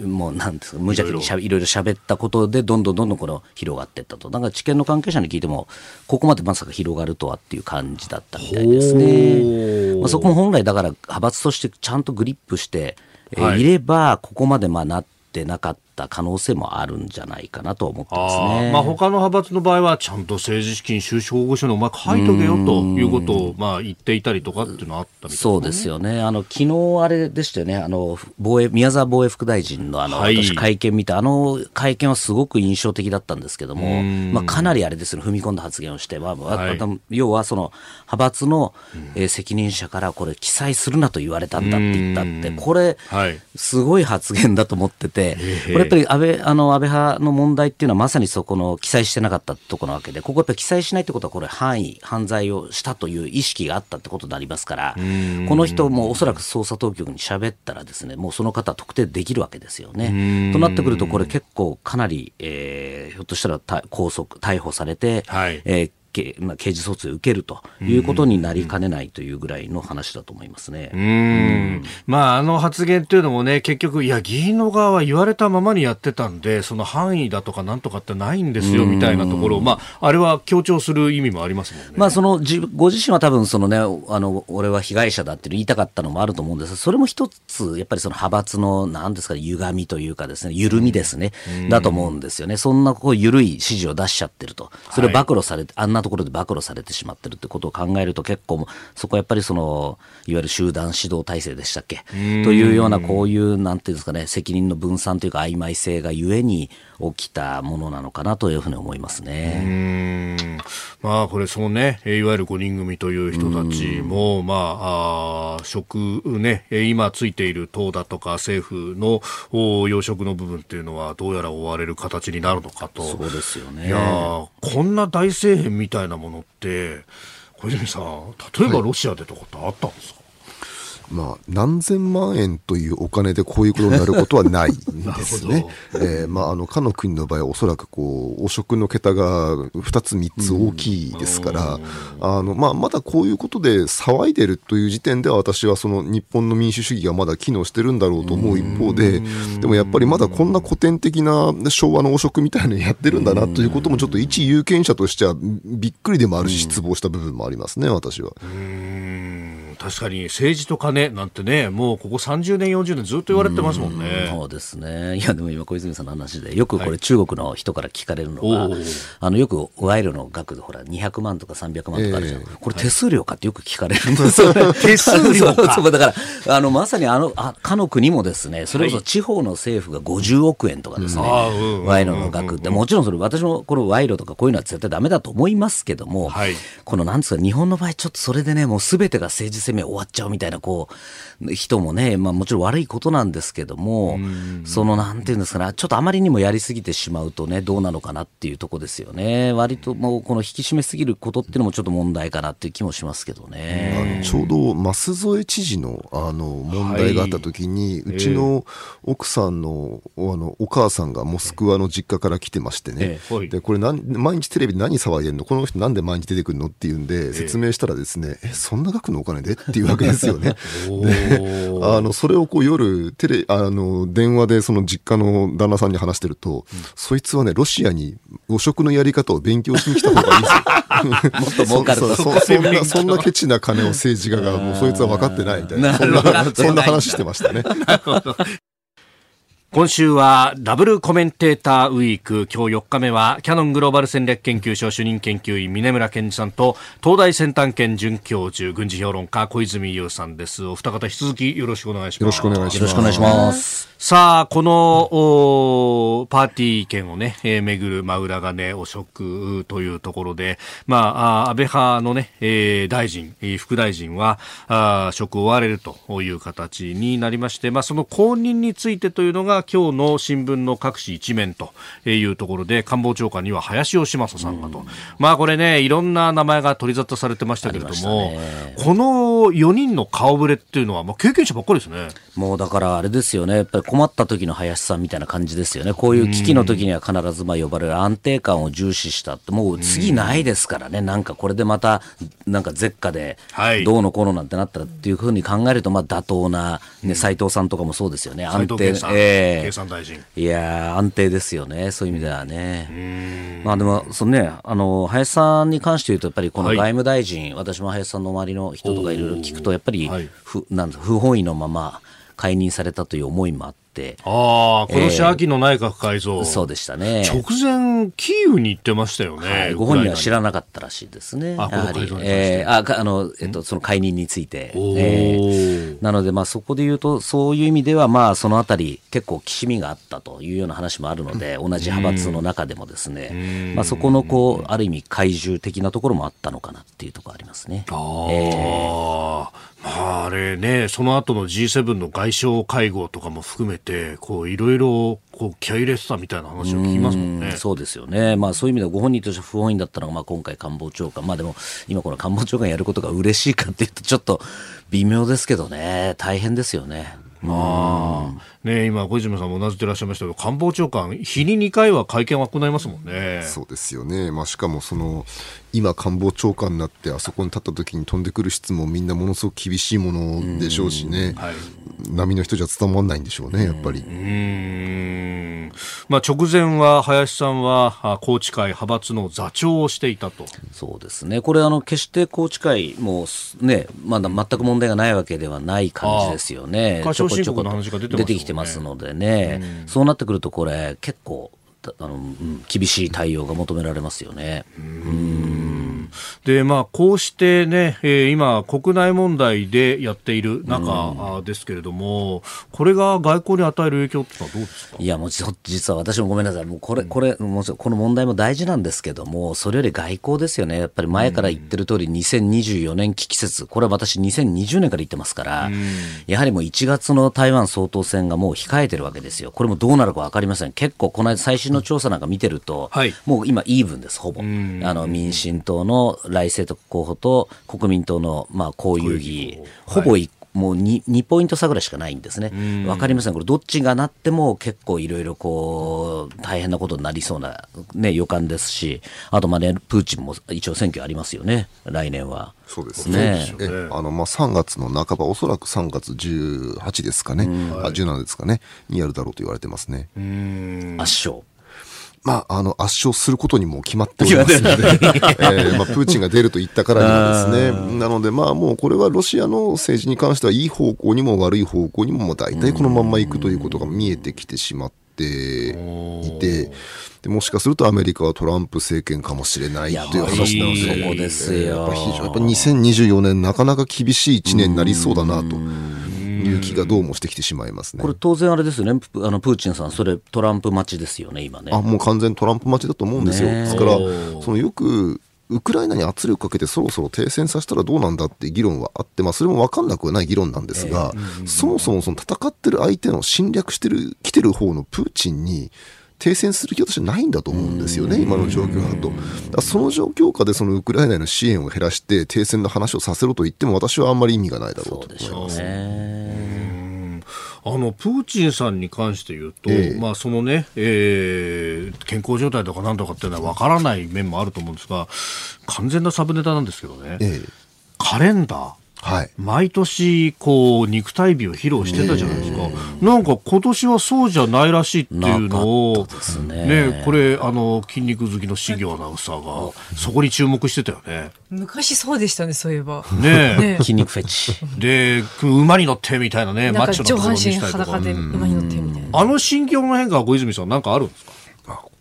もうなんですか無邪気にしゃいろ。いろ喋ったことでどんどんどんどんこの広がっていったと。だから知見の関係者に聞いてもここまでまさか広がるとはっていう感じだったみたいですね、まあ、そこも本来だから派閥としてちゃんとグリップして、えー、い、ればここまでまあなってなかったった可能性もあるんじゃないかなと思ってますね。あまあ他の派閥の場合はちゃんと政治資金収支報告書にお前書いとけよということをまあ言っていたりとかっていうのはあったみたい、ね、そうですよね。あの昨日あれでしたよね。あの防衛宮沢防衛副大臣のあの、はい、私会見見たあの会見はすごく印象的だったんですけども、まあかなりあれですね。踏み込んだ発言をして、まあ、はい、要はその派閥の、えー、責任者からこれ記載するなと言われたんだって言ったってこれ、はい、すごい発言だと思ってて、これやっぱり安倍あの安倍派の問題っていうのはまさにそこの記載してなかったところなわけで、ここやっぱり記載しないってことは、これ、範囲、犯罪をしたという意識があったってことになりますから、この人もおそらく捜査当局に喋ったら、ですねもうその方、特定できるわけですよね。となってくると、これ、結構かなり、えー、ひょっとしたら拘束、逮捕されて、はい、えー刑,、まあ、刑事訴追を受けるということになりかねないというぐらいの話だと思いますね。うん、まあ、あの発言というのもね、結局、いや、議員の側は言われたままにやってたんで、その範囲だとかなんとかってないんですよみたいなところを、まあ、あれは強調する意味もありますもんね。まあ、そのじご自身は多分そのね、あの俺は被害者だって言いたかったのもあると思うんですが、それも一つ、やっぱりその派閥の、なんですか、歪みというかですね、緩みですね、だと思うんですよね。そんなこう緩い指示を出しちゃってると。それを暴露されて、はい、あんなところで暴露されててしまってるってことを考えると結構そこはやっぱりそのいわゆる集団指導体制でしたっけ？というようなこういうなんていうんですかね責任の分散というか曖昧性がゆえに起きたものなのかなというふうに思いますね。まあこれそうねいわゆる5人組という人たちもまああ職ね今ついている党だとか政府の要職の部分っていうのはどうやら追われる形になるのかと。そうですよね。いやこんな大政変みたいなものって小泉さん例えばロシアでとかってあったんですか、まあ、何千万円というお金でこういうことになることはないんですね。えー、まあ、あの、かの国の場合はおそらくこう、汚職の桁が2つ3つ大きいですから、あの、まあ、まだこういうことで騒いでるという時点では私はその日本の民主主義がまだ機能してるんだろうと思う一方で、でもやっぱりまだこんな古典的な昭和の汚職みたいなのやってるんだなということもちょっと一有権者としてはびっくりでもあるし失望した部分もありますね、私は。確かに政治と金なんてね、もうここ30年、40年ずっと言われてますもんね。そうですね。いや、でも今小泉さんの話で、よくこれ中国の人から聞かれるのが、はい、あの、よく賄賂の額でほら、200万とか300万とかあるじゃん。えー、これ手数料かってよく聞かれるんですよ、ね、手数料か。そうだから、あの、まさにあの、あかの国もですね、それこそ地方の政府が50億円とかですね、はい、賄賂の額って、もちろんそれ私もこの賄賂とかこういうのは絶対ダメだと思いますけども、はい、このなんですか、日本の場合ちょっとそれでね、もうすべてが政治攻め終わっちゃうみたいな、こう、人もね、まあもちろん悪いことなんですけども、そのなんていうんですかね、ちょっとあまりにもやりすぎてしまうとね、どうなのかなっていうとこですよね。割ともうこの引き締めすぎることっていうのもちょっと問題かなっていう気もしますけどね。ちょうど舛添知事のあの問題があった時に、はい、うちの奥さんのあのお母さんがモスクワの実家から来てましてね、えー、でこれ何毎日テレビで何騒いでんの？この人なんで毎日出てくるの？っていうんで説明したらですね、えー、えそんな額のお金で？っていうわけですよね。であのそれをこう夜テレあの電話でその実家の旦那さんに話してると、うん、そいつはねロシアに汚職のやり方を勉強しに来た方がいいですよ。もっと儲かるとそ そんなそんなケチな金を政治家がもうそいつは分かってないみたいな。そんなそんな話してましたね。今週はダブルコメンテーターウィーク。今日4日目はキャノングローバル戦略研究所主任研究員峰村健二さんと東大先端研准教授軍事評論家小泉優さんです。お二方引き続きよろしくお願いします。よろしくお願いします。よろしくお願いします。さあ、このおパーティー券をね、えー、巡る、まあ、裏金汚職というところで、まあ、あ安倍派のね、えー大臣、えー副大臣は、あ職を追われるという形になりまして、まあ、その後任についてというのが、今日の新聞の各紙一面というところで、官房長官には林芳正さんがと。まあ、これね、いろんな名前が取り沙汰されてましたけれども、したこの4人の顔ぶれっていうのは、まあ、経験者ばっかりですね。もうだからあれですよね、やっぱり困った時の林さんみたいな感じですよね、こういう危機の時には必ずまあ呼ばれる安定感を重視したって、もう次ないですからね、なんかこれでまた、なんか絶下ではい、どうのこうのなんてなったらっていうふうに考えると、まあ妥当な、ね、斉藤さんとかもそうですよね、斉安定藤健さん、ええ。経産大臣。いやー、安定ですよね、そういう意味ではね。まあでも、そのね、あの、林さんに関して言うと、やっぱりこのはい。外務大臣、私も林さんの周りの人とかいろいろ聞くと、やっぱり、はい。ふなんだ不本意のまま解任されたという思いもあって、ああ、今年秋の内閣改造。そうでしたね。直前、キーウに行ってましたよね。はい、ご本人は知ららなかったらしいですね。あやはりえーあかあの、えっと、その解任について。えーなので、まあ、そこで言うと、そういう意味では、まあ、そのあたり、結構、きしみがあったというような話もあるので、同じ派閥の中でもですね、まあ、そこの、こう、ある意味、怪獣的なところもあったのかなっていうところありますね。ああ、まあ、あれね、その後の G7 の外相会合とかも含めて、こう、いろいろ、こう、気合い入れてたみたいな話を聞きますもんね。そうですよね、まあ、そういう意味ではご本人として不本意だったのが、まあ、今回、官房長官、まあ、でも今、この官房長官やることが嬉しいかっていうと、ちょっと微妙ですけどね、大変ですよね。ああね今、小泉さんもうなずってらっしゃいましたけど、官房長官、日に2回は会見を行いますもんね。そうですよね、まあ、しかもその今、官房長官になってあそこに立った時に飛んでくる質問みんなものすごく厳しいものでしょうしね、はい。波の人じゃ伝わらないんでしょうね、やっぱり。うまあ、直前は林さんはあ宏池会派閥の座長をしていたと。そうですね、これ、あの決して宏池会もね、まだ全く問題がないわけではない感じですよね、ちょこの話が出てますもんね。出てきてますのでね、そうなってくると、これ、結構たあの、うん厳しい対応が求められますよね。で、まあ、こうしてね、えー今、国内問題でやっている中、あですけれども、これが外交に与える影響ってのはどうですか？いや、もうじ実は私もごめんなさい。もうこれ、これ、もちろんこの問題も大事なんですけども、それより外交ですよね。やっぱり前から言ってる通り、2024年危機説、これは私2020年から言ってますから、やはりもう1月の台湾総統選がもう控えてるわけですよ。これもどうなるか分かりません。結構、この間最新の調査なんか見てると、はいもう今イーブンです、ほぼ。あの、民進党の来清徳候補と国民党の、まあ、公有議、ほぼ一もう 2, 2ポイント差ぐらいしかないんですね。わかりません。これどっちがなっても結構いろいろこう大変なことになりそうなね予感ですし、あとまあねプーチンも一応選挙ありますよね。来年は。そうですねね。えあのまあ3月の半ば、おそらく3月18ですかね、あ17ですかね、にやるだろうと言われてますね。圧勝。まあ、あの圧勝することにも決まっておりますので、えーまあ、プーチンが出ると言ったからにはですね、なので、まあ、もうこれはロシアの政治に関しては、いい方向にも悪い方向にも、大体このまんまいくということが見えてきてしまっていて、でもしかするとアメリカはトランプ政権かもしれないという話なので、そこですよ。やっぱ非常やっぱ2024年、なかなか厳しい1年になりそうだなという気がどうもしてきてしまいますね。これ当然あれですよね。プあのプーチンさんそれトランプ待ちですよね今ね。あもう完全トランプ待ちだと思うんですよ。ですから、そのよくウクライナに圧力かけてそろそろ停戦させたらどうなんだって議論はあって、まあ、それも分かんなくはない議論なんですが、そもそもその戦ってる相手の侵略してる、来てる方のプーチンに、停戦する気としてないんだと思うんですよね、今の状況だと。その状況下でそのウクライナへの支援を減らして停戦の話をさせろと言っても私はあんまり意味がないだろうと思います。あのプーチンさんに関して言うと、ええまあそのね、えー健康状態とかなんとかっていうのは分からない面もあると思うんですが、完全なサブネタなんですけどね、ええカレンダー。はい。毎年、こう、肉体美を披露してたじゃないですか。なんか今年はそうじゃないらしいっていうのを、なかったですねこれ、あの、筋肉好きのシギョアナウンサーが、そこに注目してたよね。昔そうでしたね、そういえば。ねえ。ね 筋肉フェチ。で、馬に乗ってみたいなね、マッチョなところ上半身にしたりとか裸。で馬に乗ってみたいな。あの心境の変化は小泉さんなんかあるんですか？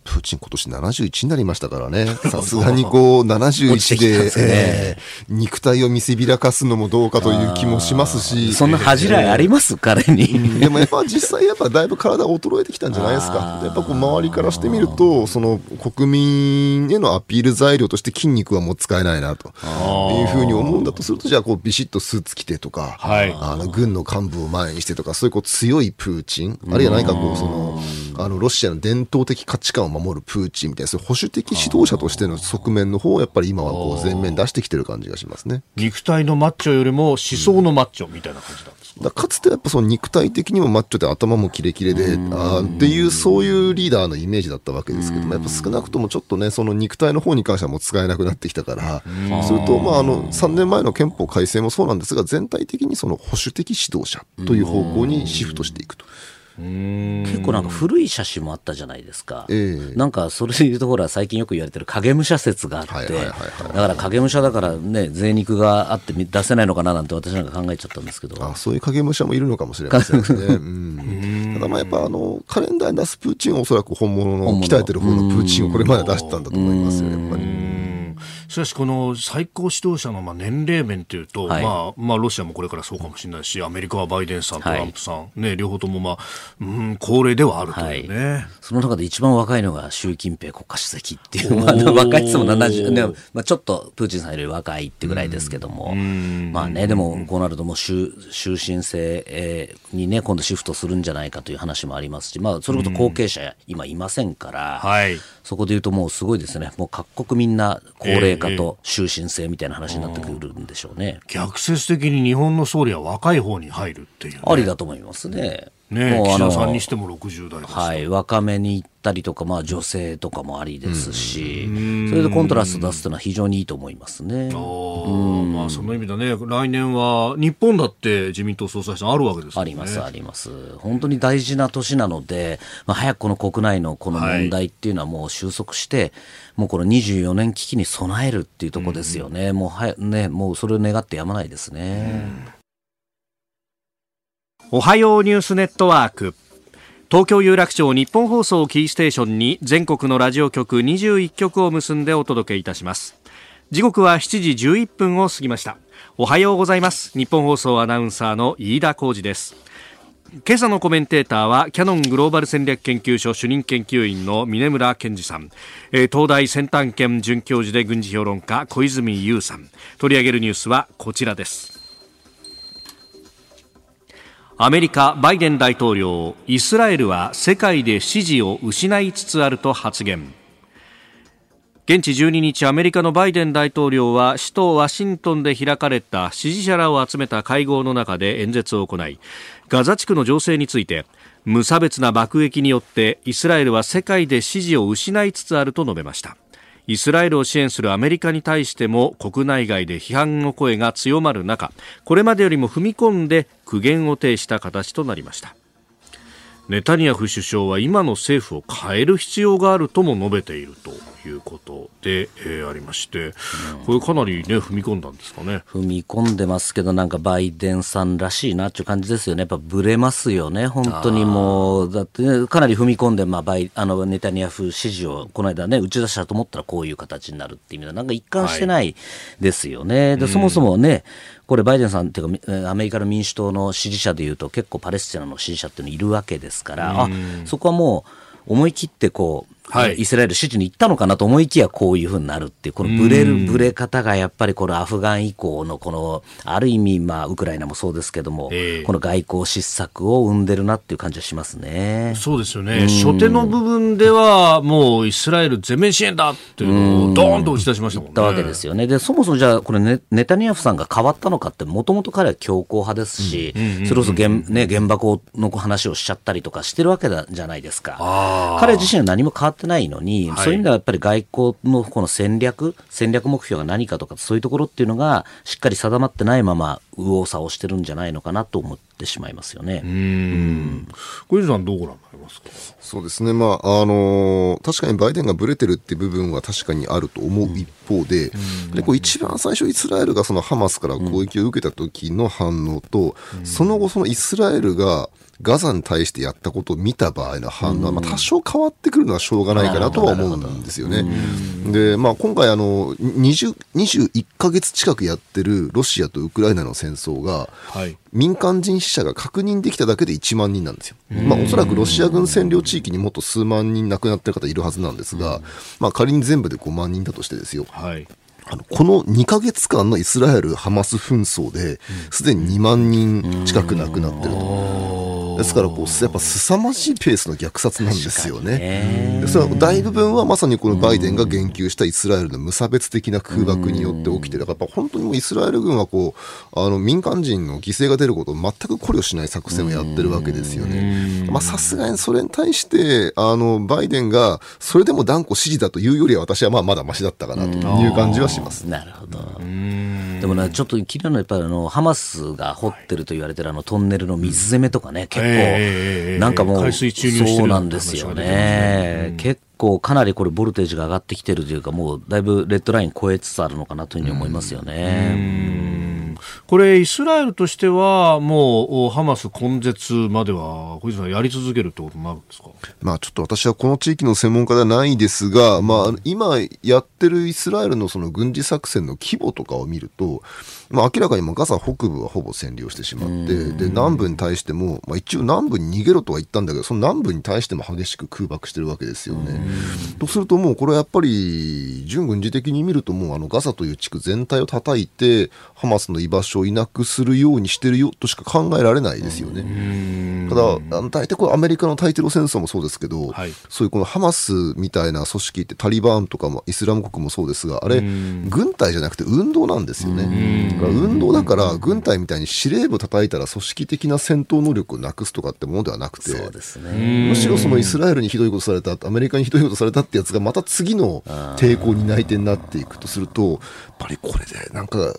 プーチン今年71になりましたからね。さすがにこう71で、えー肉体を見せびらかすのもどうかという気もしますし。そんな恥じらいあります、彼に。でもやっぱ実際やっぱだいぶ体が衰えてきたんじゃないですか。やっぱこう周りからしてみると、その国民へのアピール材料として筋肉はもう使えないなというふうに思うんだとすると、じゃあこうビシッとスーツ着てとか、はいあの軍の幹部を前にしてとか、そういうこう強いプーチン、あるいは何かこうその、あのロシアの伝統的価値観を守るプーチンみたいな、そういう保守的指導者としての側面の方をやっぱり今はこう前面に出してきてる感じがしますね。肉体のマッチョよりも思想のマッチョみたいな感じなんですか、だからかつてやっぱその肉体的にもマッチョで頭もキレキレで、あーっていうそういうリーダーのイメージだったわけですけども、やっぱ少なくともちょっとね、その肉体の方に関してはもう使えなくなってきたから、それとまああの3年前の憲法改正もそうなんですが、全体的にその保守的指導者という方向にシフトしていくと。結構なんか古い写真もあったじゃないですか。ええなんかそれで言うとほら最近よく言われてる影武者説があって、はいはいはいはいだから影武者だからね、贅肉があって出せないのかななんて私なんか考えちゃったんですけど。あそういう影武者もいるのかもしれませんね。うん、ただまあやっぱあのカレンダーに出すプーチンはおそらく本物の鍛えてる方のプーチンをこれまで出したんだと思いますよ、やっぱり。しかしこの最高指導者のまあ年齢面というと、はい。まあまあ、ロシアもこれからそうかもしれないしアメリカはバイデンさん、トランプさん、ね、両方とも、まあうん、高齢ではあるというね。その中で一番若いのが習近平国家主席っていう、まあ、若いっつっても70、ねまあ、ちょっとプーチンさんより若いってぐらいですけども、まあね、でもこうなるともう終終身制えーにね、今度シフトするんじゃないかという話もありますし、まあ、それこそ後継者今いませんから、はい。そこで言うともうすごいですね、もう各国みんな高齢化と終身制みたいな話になってくるんでしょうね。逆説的に日本の総理は若い方に入るっていう、ね、ありだと思いますね。ねもう岸田さんにしても60代はい、若めに行ったりとか、まあ、女性とかもありですし、それでコントラスト出すというのは非常にいいと思いますね。おーまあ、その意味だね、来年は日本だって自民党総裁選あるわけですよね。あります、あります。本当に大事な年なので、まあ、早くこの国内のこの問題っていうのはもう収束して、もうこの24年危機に備えるっていうところですよね。もうはや、ね、もうそれを願ってやまないですね。おはようニュースネットワーク。東京有楽町日本放送キーステーションに全国のラジオ局21局を結んでお届けいたします。時刻は7時11分を過ぎました。おはようございます。日本放送アナウンサーの飯田浩二です。今朝のコメンテーターはキャノングローバル戦略研究所主任研究員の峰村健二さん、え東大先端研准教授で軍事評論家小泉悠さん取り上げるニュースはこちらですアメリカバイデン大統領イスラエルは世界で支持を失いつつあると発言。現地12日アメリカのバイデン大統領は首都ワシントンで開かれた支持者らを集めた会合の中で演説を行いガザ地区の情勢について無差別な爆撃によってイスラエルは世界で支持を失いつつあると述べました。イスラエルを支援するアメリカに対しても国内外で批判の声が強まる中これまでよりも踏み込んで苦言を呈した形となりました。ネタニヤフ首相は今の政府を変える必要があるとも述べているということで、えーありまして、これかなりね、踏み込んだんですかね。踏み込んでますけど、なんかバイデンさんらしいなっていう感じですよね。やっぱブレますよね。本当にもう、だってね、かなり踏み込んで、まあ、バイ、あの、ネタニヤフ支持をこの間ね、打ち出したと思ったらこういう形になるっていう意味では、なんか一貫してないですよね。で、そもそもね、これバイデンさんっていうか、えーアメリカの民主党の支持者でいうと結構パレスチナの支持者っていうのいるわけですから、あ、そこはもう思い切ってこう、はいイスラエル支持に行ったのかなと思いきやこういうふうになるっていう、このブレる、ブレ方がやっぱりこのアフガン以降のこの、ある意味まあウクライナもそうですけども、ええこの外交失策を生んでるなっていう感じはしますね。そうですよね。初手の部分では、もうイスラエル全面支援だっていうのをドーンと打ち出しましたもんね。ったわけですよね。で、そもそもじゃあ、これネ、ネタニヤフさんが変わったのかって、もともと彼は強硬派ですし、それこそ原,、ね、原爆の話をしちゃったりとかしてるわけだじゃないですか。彼自身は何も変わってないのに、そういう意味ではやっぱり外交のこの戦略、戦略目標が何かとか、そういうところっていうのが、しっかり定まってないまま、右往左往してるんじゃないのかなと思ってしまいますよね。小泉さんどうご覧になりまますか？そうですね、まああのー確かにバイデンがぶれてるっていう部分は確かにあると思う一方で、でこう一番最初、イスラエルがそのハマスから攻撃を受けた時の反応と、その後、そのイスラエルがガザに対してやったことを見た場合の反応は、まあ、多少変わってくるのはしょうがないかなとは思うんですよね。で、まあ、今回あの20、21ヶ月近くやってるロシアとウクライナの戦争が、はい民間人死者が確認できただけで1万人なんですよ。まあ、おそらくロシア軍占領地域にもっと数万人亡くなってる方いるはずなんですが、まあ、仮に全部で5万人だとしてですよ。はいあのこの2ヶ月間のイスラエル・ハマス紛争で、すでに2万人近く亡くなってると。ですからこう、やっぱ凄まじいペースの虐殺なんですよね。でそれは大部分はまさにこのバイデンが言及したイスラエルの無差別的な空爆によって起きてる。だからやっぱ本当にもうイスラエル軍はこう、あの民間人の犠牲が出ることを全く考慮しない作戦をやってるわけですよね。まあさすがにそれに対して、あの、バイデンがそれでも断固支持だというよりは私はまあまだマシだったかなという感じはします。なるほど。でもね、ちょっと気になるのは、やっぱりあの、ハマスが掘ってると言われてるあのトンネルの水攻めとかね、結ええ構、なんかもう、海水注入してるそうなんですよね。結構かなりこれボルテージが上がってきてるというか、もうだいぶレッドライン超えつつあるのかなというふうに思いますよね。これ、イスラエルとしては、もうおハマス根絶までは、小泉さん、やり続けるってことになるんですか？まあちょっと私はこの地域の専門家ではないですが、まあ今やってるイスラエルのその軍事作戦の規模とかを見ると、まあ明らかにもうガザ北部はほぼ占領してしまって、で、南部に対しても、まあ一応南部に逃げろとは言ったんだけど、その南部に対しても激しく空爆してるわけですよね。とするともうこれはやっぱり、準軍事的に見るともうあのガザという地区全体を叩いて、ハマスの居場所をいなくするようにしてるよとしか考えられないですよね。ただ、あの大体これアメリカの対テロ戦争もそうですけど、はいそういうこのハマスみたいな組織ってタリバンとかもイスラム国もそうですが、あれ、軍隊じゃなくて運動なんですよね。だから運動だから、軍隊みたいに司令部叩いたら組織的な戦闘能力をなくすとかってものではなくて。むしろそのイスラエルにひどいことされた、アメリカにひどいことされたってやつがまた次の抵抗に内定になっていくとすると、やっぱりこれでなんか、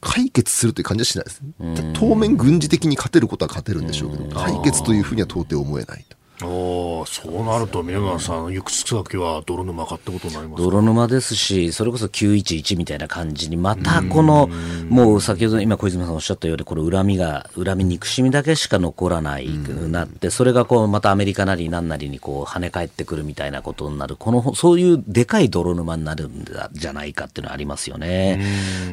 解決するという感じはしないですね。当面軍事的に勝てることは勝てるんでしょうけど、解決というふうには到底思えないと。おーそうなると、宮川さん、行く先は泥沼かってことになりますか？泥沼ですし、それこそ911みたいな感じに、またこの、もう先ほど今小泉さんおっしゃったように、この恨みが、恨み憎しみだけしか残らないくなって、それがこう、またアメリカなり何なりにこう、跳ね返ってくるみたいなことになる、この、そういうでかい泥沼になるんだじゃないかっていうのはありますよね。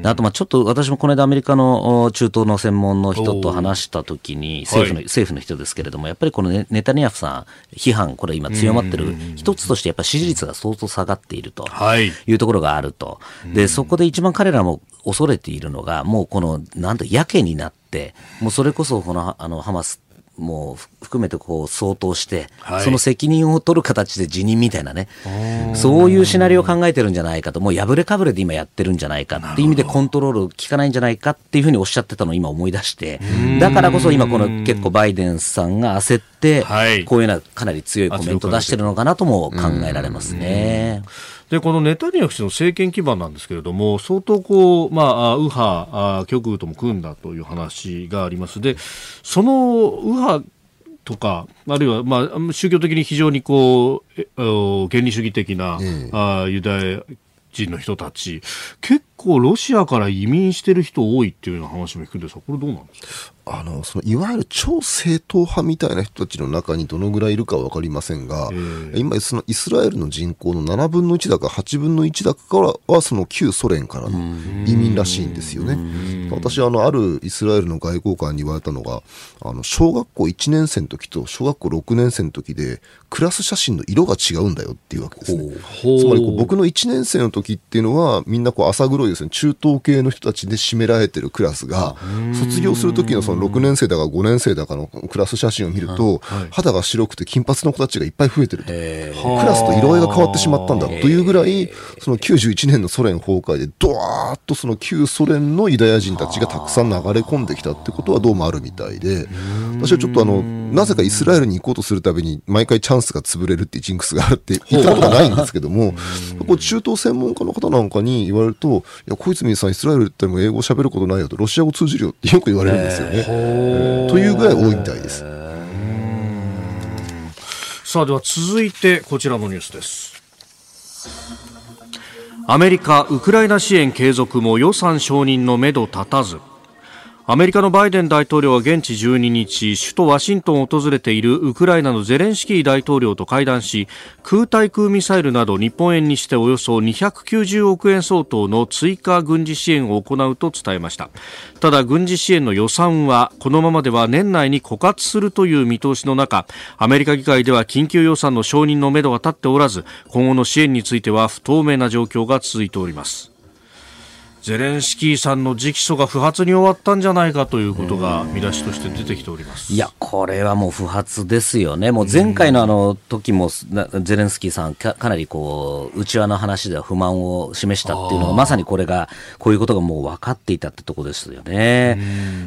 であと、まあちょっと私もこの間アメリカのお中東の専門の人と話したときに、政府の、はい政府の人ですけれども、やっぱりこのネネタニヤフさん、批判、これ今強まってる一つとして、やっぱり支持率が相当下がっていると。はい。いうところがあると。で、そこで一番彼らも恐れているのが、もうこの、なんと、やけになって、もうそれこそこの、あの、ハマス、も含めてこう相当して、はい。その責任を取る形で辞任みたいなね、そういうシナリオを考えてるんじゃないかと、もう破れかぶれで今やってるんじゃないかっていう意味でコントロール効かないんじゃないかっていうふうにおっしゃってたのを今思い出して、だからこそ今この結構バイデンさんが焦って、はい。こういうようなかなり強いコメントを出してるのかなとも考えられますね。で、このネタニヤフ氏の政権基盤なんですけれども、相当こう、まあ、あ右派、あ極右とも組んだという話があります。で、その右派とか、あるいは、まあ、宗教的に非常にこう、原理主義的な、ええあユダヤ人の人たち、結構ロシアから移民してる人多いっていうような話も聞くんですが、これどうなんですか？あの、その、いわゆる超正統派みたいな人たちの中にどのぐらいいるかはわかりませんが、今、そのイスラエルの人口の7分の1だか8分の1だかからは、その旧ソ連からの移民らしいんですよね。私は、あの、あるイスラエルの外交官に言われたのが、あの、小学校1年生の時と小学校6年生の時で、クラス写真の色が違うんだよっていうわけですね。つまりこう僕の1年生の時っていうのはみんなこう浅黒いですね中東系の人たちで占められてるクラスが卒業する時のその6年生だか5年生だかのクラス写真を見ると肌が白くて金髪の子たちがいっぱい増えてると。クラスと色合いが変わってしまったんだというぐらいその91年のソ連崩壊でドワーッとその旧ソ連のユダヤ人たちがたくさん流れ込んできたってことはどうもあるみたいで。私はちょっとあのなぜかイスラエルに行こうとするたびに毎回チャンスが潰れるっていうジンクスがあるって言ったことがないんですけども、こう中東専門家の方なんかに言われると、いや、小泉さん、イスラエル行っても英語喋ることないよと、ロシア語通じるよってよく言われるんですよね。というぐらい多いみたいです。さあでは続いてこちらのニュースです。アメリカウクライナ支援継続も予算承認のめど立たずアメリカのバイデン大統領は現地12日首都ワシントンを訪れているウクライナのゼレンスキー大統領と会談し空対空ミサイルなど日本円にしておよそ290億円相当の追加軍事支援を行うと伝えました。ただ軍事支援の予算はこのままでは年内に枯渇するという見通しの中アメリカ議会では緊急予算の承認のめどが立っておらず今後の支援については不透明な状況が続いております。ゼレンスキーさんの直訴が不発に終わったんじゃないかということが見出しとして出てきております。いや、これはもう不発ですよね、もう前回のあの時もゼレンスキーさんか、かなりこう内輪の話では不満を示したっていうのが、まさにこれが、こういうことがもう分かっていたってとこですよね。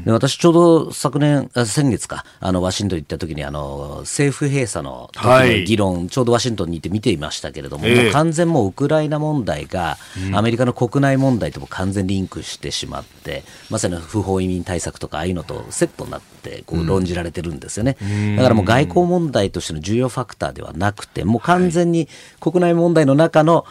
で私、ちょうど昨年、先月か、あのワシントン行った時にあの政府閉鎖の時の議論、はい、ちょうどワシントンにいて見ていましたけれども、えー、もう完全もうウクライナ問題が、アメリカの国内問題とも完全リンクしてしまって、まさに不法移民対策とか、ああいうのとセットになってこう論じられてるんですよね、うん、だからもう外交問題としての重要ファクターではなくて、もう完全に国内問題の中の、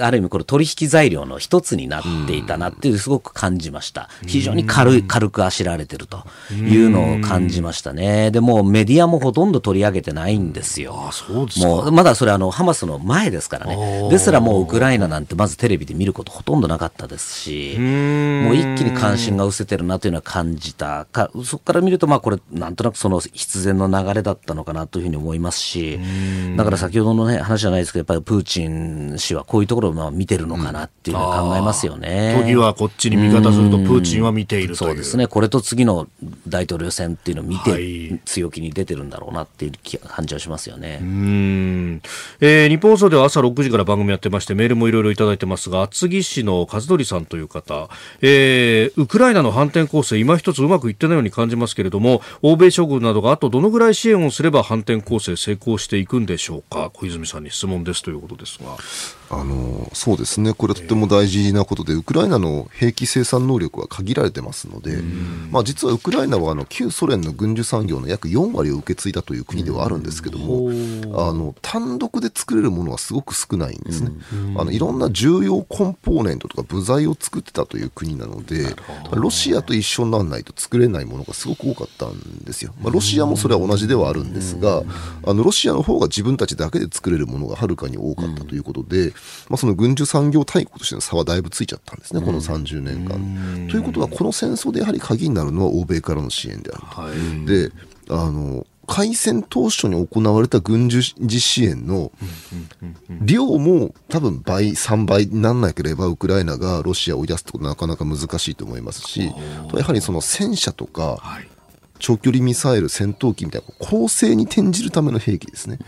ある意味、これ、取引材料の一つになっていたなっていう、すごく感じました、非常に軽い軽くあしられてるというのを感じましたね、でもメディアもほとんど取り上げてないんですよ、あそうですもうまだそれあの、ハマスの前ですからね、ですらもうウクライナなんて、まずテレビで見ることほとんどなかったですし。もう一気に関心が失せてるなというのは感じたか、そこから見ると、まあこれ、なんとなくその必然の流れだったのかなというふうに思いますし、だから先ほどの、ね、話じゃないですけど、やっぱりプーチン氏はこういうところをまあ見てるのかなっていうのは考えますよね。時はこっちに味方すると、プーチンは見ているそうですね、これと次の大統領選っていうのを見て、はい、強気に出てるんだろうなっていう感じはしますよね。うん。えー、日本放送では朝6時から番組やってまして、メールもいろいろいただいてますが、厚木市の和則さという方、えー、ウクライナの反転攻勢、今一つうまくいってないように感じますけれども、欧米諸国などがあとどのぐらい支援をすれば反転攻勢成功していくんでしょうか、小泉さんに質問ですということですが。あのそうですね、これ、とても大事なことで、ウクライナの兵器生産能力は限られてますので、まあ、実はウクライナはあの旧ソ連の軍需産業の約4割を受け継いだという国ではあるんですけども、あの単独で作れるものはすごく少ないんですね、あのいろんな重要コンポーネントとか部材を作ってたという国なので、ロシアと一緒にならないと作れないものがすごく多かったんですよ、まあ、ロシアもそれは同じではあるんですが、あのロシアの方が自分たちだけで作れるものがはるかに多かったということで、まあ、その軍需産業大国としての差はだいぶついちゃったんですね、この30年間。ということは、この戦争でやはり鍵になるのは欧米からの支援であると。はい、であの開戦当初に行われた軍需支援の量も多分倍、3倍にならなければウクライナがロシアを追い出すことはなかなか難しいと思いますし、やはりその戦車とか、長距離ミサイル、戦闘機みたいな攻勢に転じるための兵器ですね。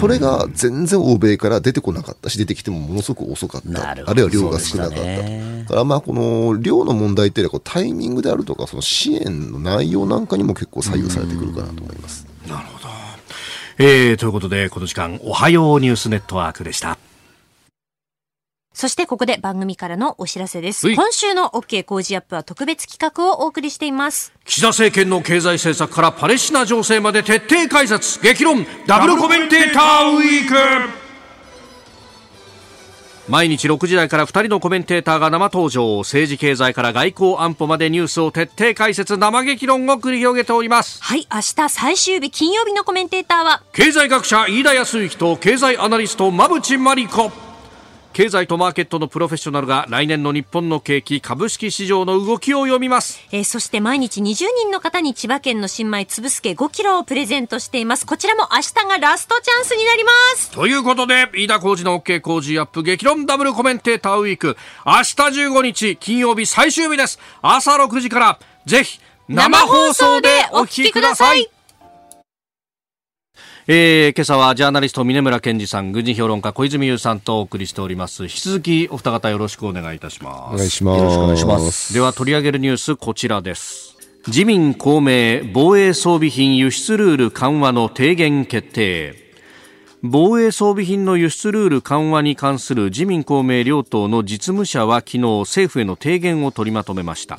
これが全然欧米から出てこなかったし、出てきてもものすごく遅かった。あるいは量が少なかった。だからまあこの量の問題っていうのはタイミングであるとか、その支援の内容なんかにも結構左右されてくるかなと思います。なるほど。えー、ということで、この時間、おはようニュースネットワークでした。そしてここで番組からのお知らせです。今週の OK 工事アップは特別企画をお送りしています。岸田政権の経済政策からパレスチナ情勢まで徹底解説、激論、ダブルコメンテーターウィーク。毎日6時台から2人のコメンテーターが生登場。政治経済から外交安保までニュースを徹底解説生激論を繰り広げております。はい明日最終日金曜日のコメンテーターは経済学者飯田康之と経済アナリスト馬淵真理子経済とマーケットのプロフェッショナルが来年の日本の景気株式市場の動きを読みます、えー、そして毎日20人の方に千葉県の新米つぶすけ5キロをプレゼントしています。こちらも明日がラストチャンスになります。ということで飯田浩二の OK 工事アップ激論ダブルコメンテーターウィーク。明日15日金曜日最終日です。朝6時からぜひ生放送でお聞きくださいえー、今朝はジャーナリスト峰村健二さん、軍事評論家小泉優さんとお送りしております。引き続きお二方よろしくお願いいたします。お願いします。よろしくお願いします。では取り上げるニュースこちらです。自民公明防衛装備品輸出ルール緩和の提言決定。防衛装備品の輸出ルール緩和に関する自民公明両党の実務者は昨日政府への提言を取りまとめました。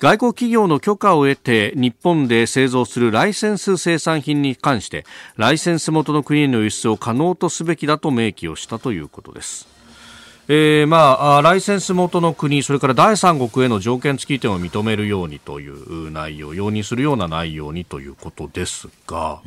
外国企業の許可を得て日本で製造するライセンス生産品に関してライセンス元の国への輸出を可能とすべきだと明記をしたということです。えー、まあ、ライセンス元の国、それから第三国への条件付き移転を認めるようにという内容、容認するような内容にということですが、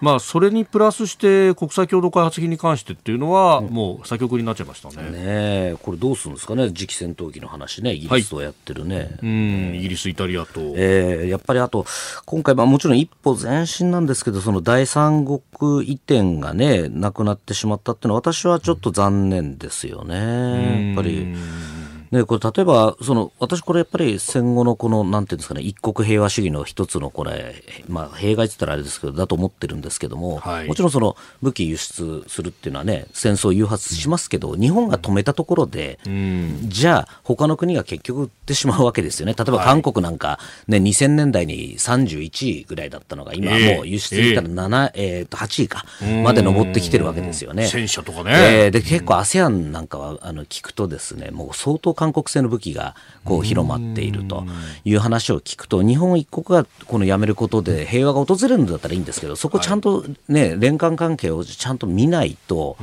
まあ、それにプラスして国際共同開発費に関してっていうのは、もう先送りになっちゃいましたね。ねこれどうするんですかね、次期戦闘機の話ね、イギリスとやってるね。はい、うんイギリス、イタリアと。えー、やっぱりあと、今回、まあ、もちろん一歩前進なんですけど、その第三国移転がね、なくなってしまったっていうのは、私はちょっと残念ですよね。やっぱり。ね、これ例えばその私これやっぱり戦後のこのなんていうんですかね一国平和主義の一つのこれまあ弊害って言ったらあれですけどだと思ってるんですけども、はい、もちろんその武器輸出するっていうのはね戦争を誘発しますけど、うん、日本が止めたところで、うん、じゃあ他の国が結局売ってしまうわけですよね。例えば韓国なんかね、はい、2000年代に31位ぐらいだったのが今もう輸出したら7、え。ー、えー、と8位かまで上ってきてるわけですよね。戦車とかね、えー、で結構 ASEAN なんかはあの聞くとですねもう相当韓国製の武器がこう広まっているという話を聞くと日本一国がこのやめることで平和が訪れるんだったらいいんですけどそこちゃんとね連関関係をちゃんと見ないと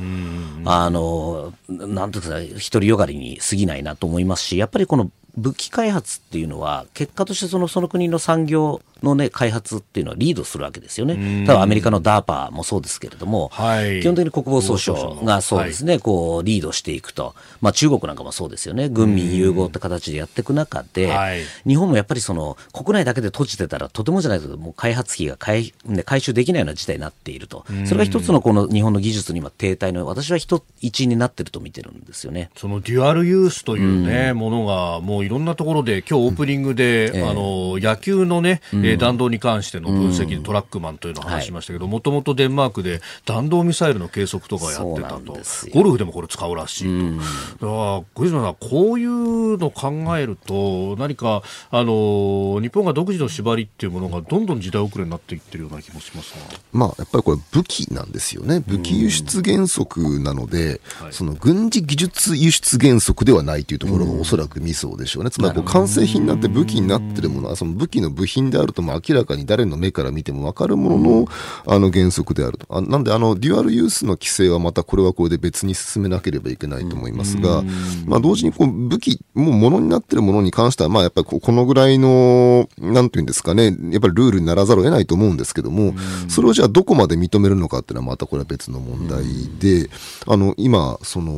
あのなんていうか独りよがりに過ぎないなと思いますしやっぱりこの武器開発っていうのは結果としてそのその国の産業の、ね、開発っていうのはリードするわけですよね。ただアメリカの DARPA もそうですけれども、はい、基本的に国防総省がそうですね、はい、こうリードしていくと、まあ、中国なんかもそうですよね、軍民融合って形でやっていく中で、はい、日本もやっぱりその国内だけで閉じてたら、とてもじゃないけど、もう開発費が回,、ね、回収できないような事態になっていると、それが一つのこの日本の技術に今、停滞の、私は一一になってると見てるんですよね。そのデュアルユースというね、ものが、もういろんなところで、今日オープニングで、うん。えー、あの野球のね、うん、弾道に関しての分析、トラックマンというのを話しましたけど、もともとデンマークで弾道ミサイルの計測とかやってたと、ゴルフでもこれ使うらしいと。うん、だから小泉さん、こういうの考えると、何かあの日本が独自の縛りっていうものがどんどん時代遅れになっていってるような気もしますが、まあ、やっぱりこれ、武器なんですよね、武器輸出原則なので、その軍事技術輸出原則ではないというところがおそらくミソでしょうね、つまりこう完成品になって武器になってるものは、その武器の部品であるとも明らかに誰の目から見ても分かるもののあの原則であると。あなんで、あの、デュアルユースの規制はまたこれはこれで別に進めなければいけないと思いますが、まあ、同時にこう武器、もう物になってるものに関しては、まあ、やっぱりこのぐらいの、なんていうんですかね、やっぱりルールにならざるを得ないと思うんですけども、それをじゃあどこまで認めるのかっていうのはまたこれは別の問題で、あの、今、その、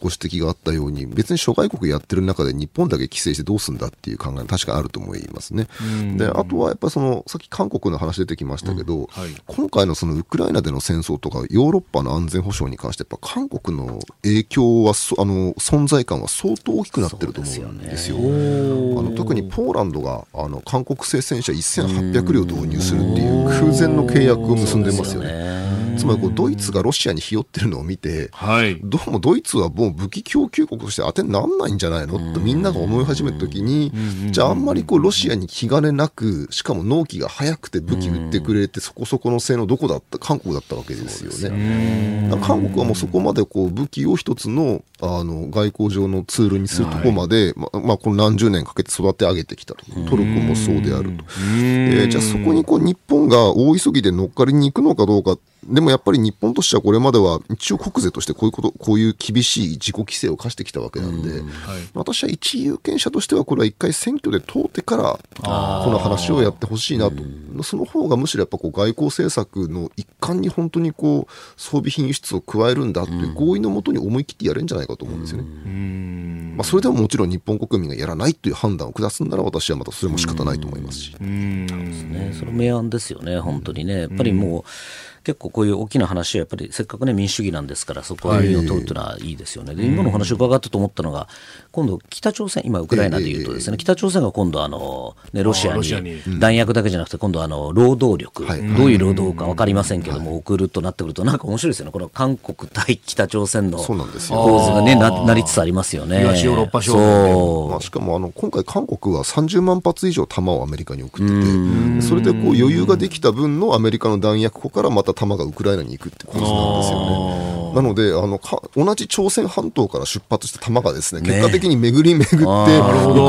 ご指摘があったように、別に諸外国やってる中で日本だけ規制してどうすんだっていう考え確かあると思いますね。で、あとはやっぱりその、さっき韓国の話出てきましたけど、うんはい、今回のそのウクライナでの戦争とか、ヨーロッパの安全保障に関して、やっぱ韓国の影響は、あの、存在感は相当大きくなってると思うんですよ。すあの特にポーランドが、あの、韓国製戦車1800両導入するっていう空前の契約を結んでますよね。つまりこうドイツがロシアにひよってるのを見て、はい、どうもドイツはもう武器供給国として当てにならないんじゃないの？とみんなが思い始めたときに、じゃああんまりこうロシアに気兼ねなく、しかも納期が早くて武器売ってくれて、そこそこの性能どこだった、韓国だったわけですよね。韓国はもうそこまでこう武器を一つのあの外交上のツールにするところまで、はい、ままあ、この何十年かけて育て上げてきたと、トルコもそうであると。えー、じゃあそこにこう日本が大急ぎで乗っかりに行くのかどうかでもやっぱり日本としてはこれまでは一応国税としてこういうこと、こういう厳しい自己規制を課してきたわけなんで、はい、私は一有権者としてはこれは一回選挙で通ってからこの話をやってほしいなと、その方がむしろやっぱこう外交政策の一環に本当にこう装備品輸出を加えるんだっていう合意のもとに思い切ってやれるんじゃないかと思うんですよね。まあ、それでももちろん日本国民がやらないという判断を下すんなら私はまたそれも仕方ないと思いますし。そうですね。それ明暗ですよね、本当にね。やっぱりもう、結構こういう大きな話はやっぱりせっかくね民主主義なんですからそこは耳を取るというのはいいですよね。で今の話を伺ったと思ったのが今度北朝鮮今ウクライナでいうとですね、北朝鮮が今度あの、ね、ロシアに弾薬だけじゃなくて今度あの労働力、どういう労働か分かりませんけども、送るとなってくるとなんか面白いですよね。この韓国対北朝鮮の構図がねななりつつありますよね。東ヨーロッパそう、まあ、しかもあの今回韓国は30万発以上弾をアメリカに送っててそれでこう余裕ができた分のアメリカの弾薬庫からまたた弾がウクライナに行くって構図なんですよね。なのであのか、同じ朝鮮半島から出発した弾がですね、結果的に巡り巡って、ウク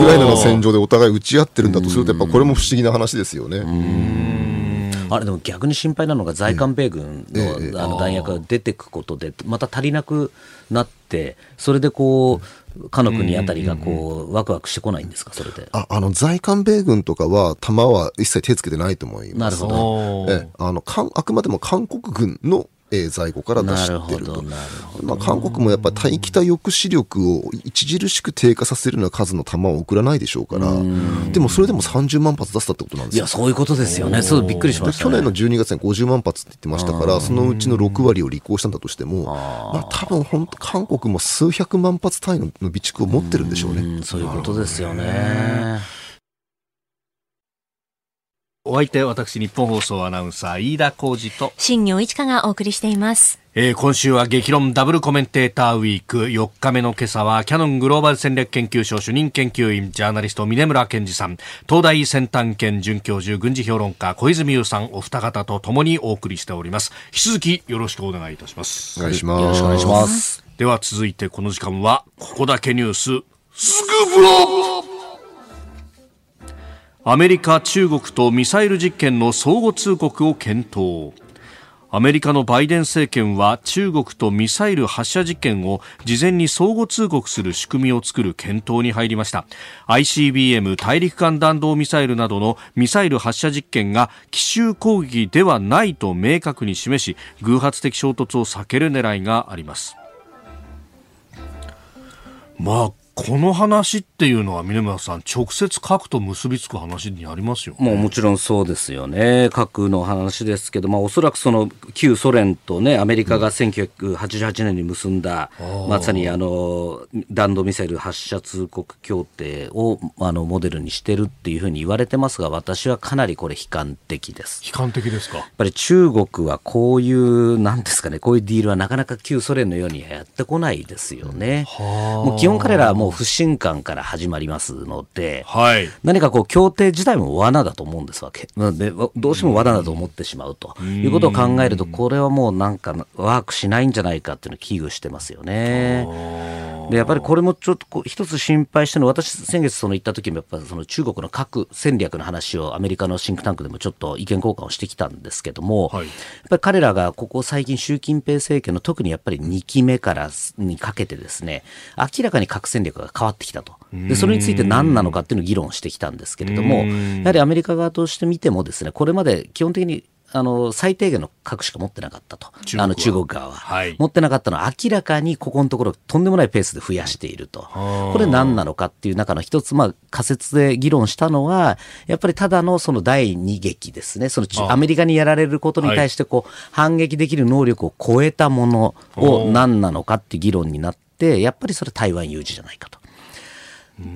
ライナの戦場でお互い撃ち合ってるんだとすると、やっぱこれも不思議な話ですよね。あれでも逆に心配なのが在韓米軍のあの弾薬が出てくことでまた足りなくなってそれでこうかの国あたりがこうワクワクしてこないんですかそれで？ああの在韓米軍とかは、弾は一切手つけてないと思います。なるほどええあのかんあくまでも韓国軍の、えー在庫から出してると。まあ、韓国もやっぱり対北抑止力を著しく低下させるような数の弾を送らないでしょうから、でもそれでも30万発出したってことなんですよいや。そういうことですよね。そうびっくりしました、ね。で去年の12月に50万発って言ってましたから、そのうちの6割を履行したんだとしても、まあ多分本当、韓国も数百万発単位の備蓄を持ってるんでしょうね。うんそういうことですよね。お相手私日本放送アナウンサー飯田浩二と新業一華がお送りしています。えー今週は激論ダブルコメンテーターウィーク4日目の今朝はキャノングローバル戦略研究所主任研究員ジャーナリスト峰村健二さん東大先端研准教授軍事評論家小泉優さんお二方と共にお送りしております引き続きよろしくお願いいたしますお願いします。よろしくお願いします。では続いてこの時間はここだけニューススクープロアメリカ中国とミサイル実験の相互通告を検討。アメリカのバイデン政権は中国とミサイル発射実験を事前に相互通告する仕組みを作る検討に入りました。ICBM 大陸間弾道ミサイルなどのミサイル発射実験が奇襲攻撃ではないと明確に示し偶発的衝突を避ける狙いがあります。まあこの話っていうのは峰村さん直接核と結びつく話になりますよね。もうもちろんそうですよね、核の話ですけど、まあ、おそらくその旧ソ連と、ね、アメリカが1988年に結んだ、まさにあの弾道ミサイル発射通告協定をあのモデルにしてるっていうふうに言われてますが、私はかなりこれ、悲観的です。悲観的ですか？やっぱり中国はこういう、なんですかね、こういうディールはなかなか旧ソ連のようにはやってこないですよね。もう基本彼らはもう不信感から始まりますので、はい。何かこう協定自体も罠だと思うんですわけ。でどうしても罠だと思ってしまうと。いうことを考えると、これはもうなんかワークしないんじゃないかっていうのを危惧してますよね。でやっぱりこれもちょっとこう一つ心配してるのは、私、先月その行った時もやっぱりその中国の核戦略の話をアメリカのシンクタンクでもちょっと意見交換をしてきたんですけども、はい。やっぱり彼らがここ最近、習近平政権の特にやっぱり2期目からにかけてですね、明らかに核戦略が変わってきたと。で、それについて何なのかっていうのを議論してきたんですけれども、やはりアメリカ側として見てもですね、これまで基本的にあの最低限の核しか持ってなかったと、中国は。あの中国側は、はい。持ってなかったのは明らかにここのところ、とんでもないペースで増やしていると、これ、何なのかっていう中の一つ、まあ、仮説で議論したのは、やっぱりただのその第二撃ですね、そのアメリカにやられることに対してこう、反撃できる能力を超えたものを何なのかっていう議論になって、やっぱりそれ、台湾有事じゃないかと。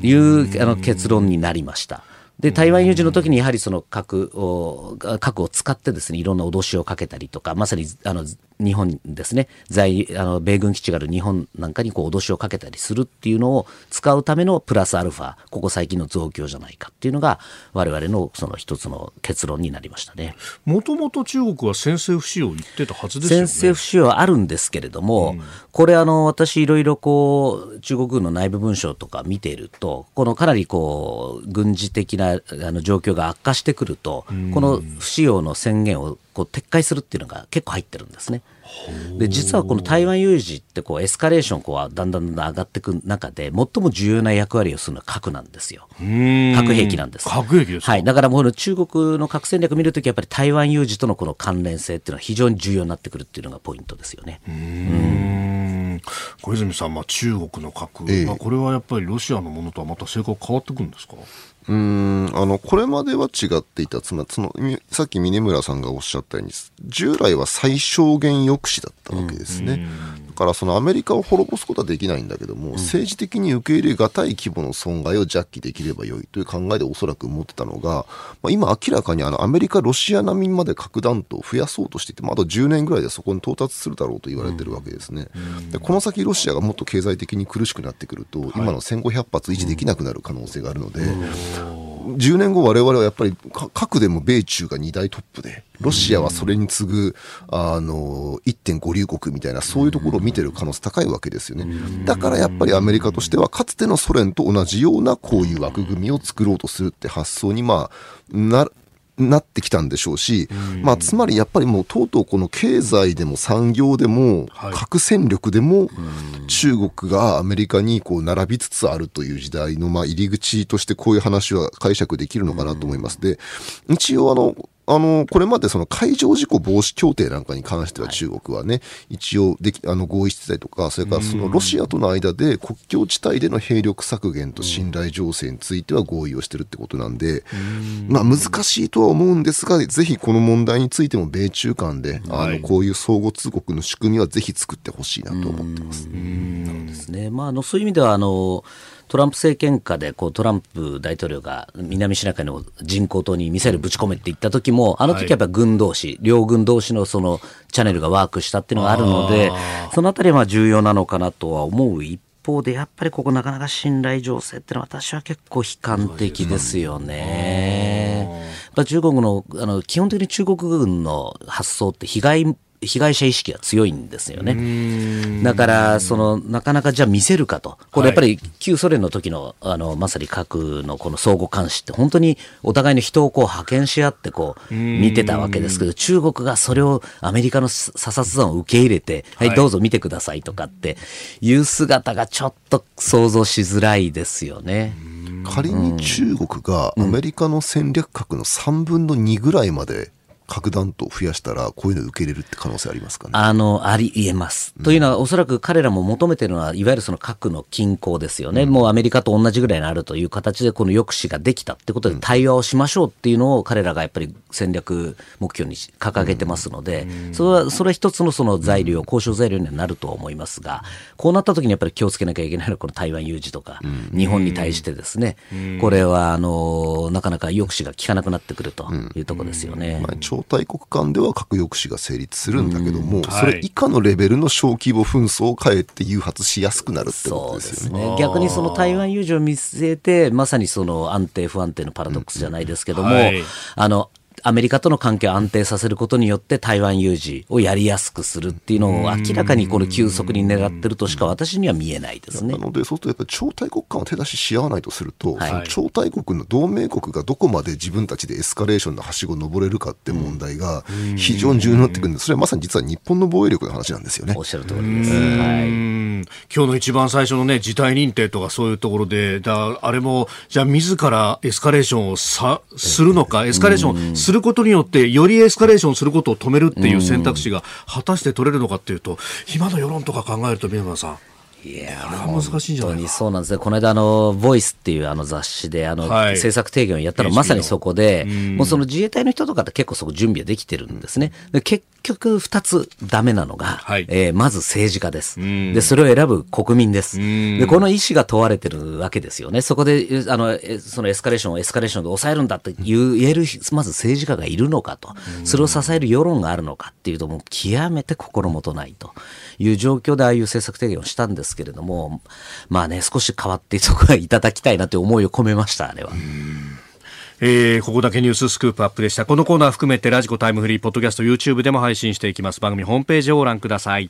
いうあの結論になりました。で台湾有事の時にやはりその核を核を使ってですねいろんな脅しをかけたりとかまさにあの日本ですね。在あの米軍基地がある日本なんかにこう脅しをかけたりするっていうのを使うためのプラスアルファここ最近の増強じゃないかっていうのが我々のその一つの結論になりましたね。もともと中国は先制不使用言ってたはずですよね。先制不使用はあるんですけれども、これあの私いろいろこう中国軍の内部文書とか見ているとこのかなりこう軍事的なあの状況が悪化してくると、この不使用の宣言をこう撤回するっていうのが結構入ってるんですね。で実はこの台湾有事ってこうエスカレーションこうだんだんだんだん上がっていく中で最も重要な役割をするのは核なんですよ。核兵器なんです。核兵器ですかはい。だからもう中国の核戦略見るときやっぱり台湾有事とのこの関連性っていうのは非常に重要になってくるっていうのがポイントですよね。うん小泉さん、まあ、中国の核、ええまあ、これはやっぱりロシアのものとはまた性格変わってくるんですか？うーんあのこれまでは違っていたつまりそのみさっき峰村さんがおっしゃったように従来は最小限抑止だったわけですね、だからそのアメリカを滅ぼすことはできないんだけども、政治的に受け入れがたい規模の損害を弱気できればよいという考えでおそらく持ってたのが、まあ、今明らかにあのアメリカロシア並みまで核弾頭を増やそうとしていて、まあ、あと10年ぐらいでそこに到達するだろうと言われてるわけですね、でこの先ロシアがもっと経済的に苦しくなってくると、今の1500発維持できなくなる可能性があるので、10年後我々はやっぱりか核でも米中が2大トップで、ロシアはそれに次ぐ、あの、1.5流国みたいな、そういうところを見てる可能性高いわけですよね。だからやっぱりアメリカとしては、かつてのソ連と同じようなこういう枠組みを作ろうとするって発想に、まあ、な、なってきたんでしょうし、まあ、つまりやっぱりもうとうとうこの経済でも産業でもはい。核戦力でも中国がアメリカにこう並びつつあるという時代のまあ入り口としてこういう話は解釈できるのかなと思います。で、一応あの、あの、これまでその海上事故防止協定なんかに関しては中国はね、一応でき、あの合意してたりとか、それからそのロシアとの間で国境地帯での兵力削減と信頼情勢については合意をしてるってことなんで、まあ難しいとは思うんですが、ぜひこの問題についても米中間で、あはい。の、こういう相互通告の仕組みはぜひ作ってほしいなと思ってます。ですね。まあ、あのそういう意味ではあのトランプ政権下でこうトランプ大統領が南シナ海の人工島にミサイルぶち込めって言った時も、あの時はやっぱり軍同士、両軍同士のそのチャンネルがワークしたっていうのがあるので、そのあたりはまあ重要なのかなとは思う一方で、やっぱりここなかなか信頼情勢っていうのは私は結構悲観的ですよね。中国のあの基本的に中国軍の発想って被害被害者意識が強いんですよね。だから、その、なかなかじゃあ見せるかと。これやっぱり旧ソ連の時の、あの、まさに核のこの相互監視って本当にお互いの人をこう派遣し合ってこう見てたわけですけど、中国がそれをアメリカの査察団を受け入れて、はい、どうぞ見てくださいとかっていう姿がちょっと想像しづらいですよね。仮に中国がアメリカの戦略核の3分の2ぐらいまで核弾頭を増やしたら、こういうの受け入れるって可能性ありますかね？あの、あり得ます。というのは、おそらく彼らも求めてるのは、いわゆるその核の均衡ですよね。もうアメリカと同じぐらいになるという形で、この抑止ができたってことで対話をしましょうっていうのを、彼らがやっぱり戦略目標に掲げてますので、それは、それは一つのその材料、交渉材料にはなると思いますが、こうなった時にやっぱり気をつけなきゃいけないのは、この台湾有事とか、日本に対してですね、これは、あの、なかなか抑止が効かなくなってくるというところですよね。まあ、超大国間では核抑止が成立するんだけども、はいそれ以下のレベルの小規模紛争をかえって誘発しやすくなるってことですよね。ね。逆にその台湾有事を見据えて、まさにその安定不安定のパラドックスじゃないですけども、はい。あの、アメリカとの関係を安定させることによって台湾有事をやりやすくするっていうのを明らかにこの急速に狙ってるとしか私には見えないですねな。ので、そうするとやっぱり超大国間を手出しし合わないとすると、はいその超大国の同盟国がどこまで自分たちでエスカレーションのはしごを登れるかって問題が非常に重要になってくるんで、それはまさに実は日本の防衛力の話なんですよねおっ。しゃる通りです。うはい。ん今日の一番最初のね、事態認定とかそういうところで、だあれも、じゃあ自らエスカレーションをさ、するのか、エスカレーションすることによって、よりエスカレーションすることを止めるっていう選択肢が果たして取れるのかっていうと、今の世論とか考えると、宮村さん。いや難しいんじゃないか本当にそうなんですね。この間、あの、ボイスっていうあの雑誌で、あの、はい制作提言をやったのまさにそこで、もうその自衛隊の人とかって結構そこ準備はできてるんですね。で結局、二つダメなのが、はいえーまず政治家です。んで、それを選ぶ国民です。んで、この意思が問われてるわけですよね。そこで、えあの、えそのエスカレーションをエスカレーションで抑えるんだって言える、まず政治家がいるのかと、それを支える世論があるのかっていうと、もう極めて心もとないという状況でああいう政策提言をしたんですけれども、まあね、少し変わっていたとこいただきたいなという思いを込めました、あれは。えーここだけニューススクープアップでした。このコーナー含めて radiko タイムフリー、ポッドキャスト、YouTube でも配信していきます。番組ホームページをご覧ください。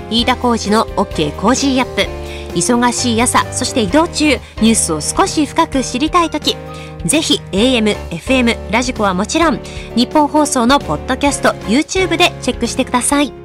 飯田浩二の OK コージーアップ。忙しい朝そして移動中ニュースを少し深く知りたい時。ぜひ AM、FM、 radiko はもちろんニッポン放送のポッドキャスト YouTube でチェックしてください。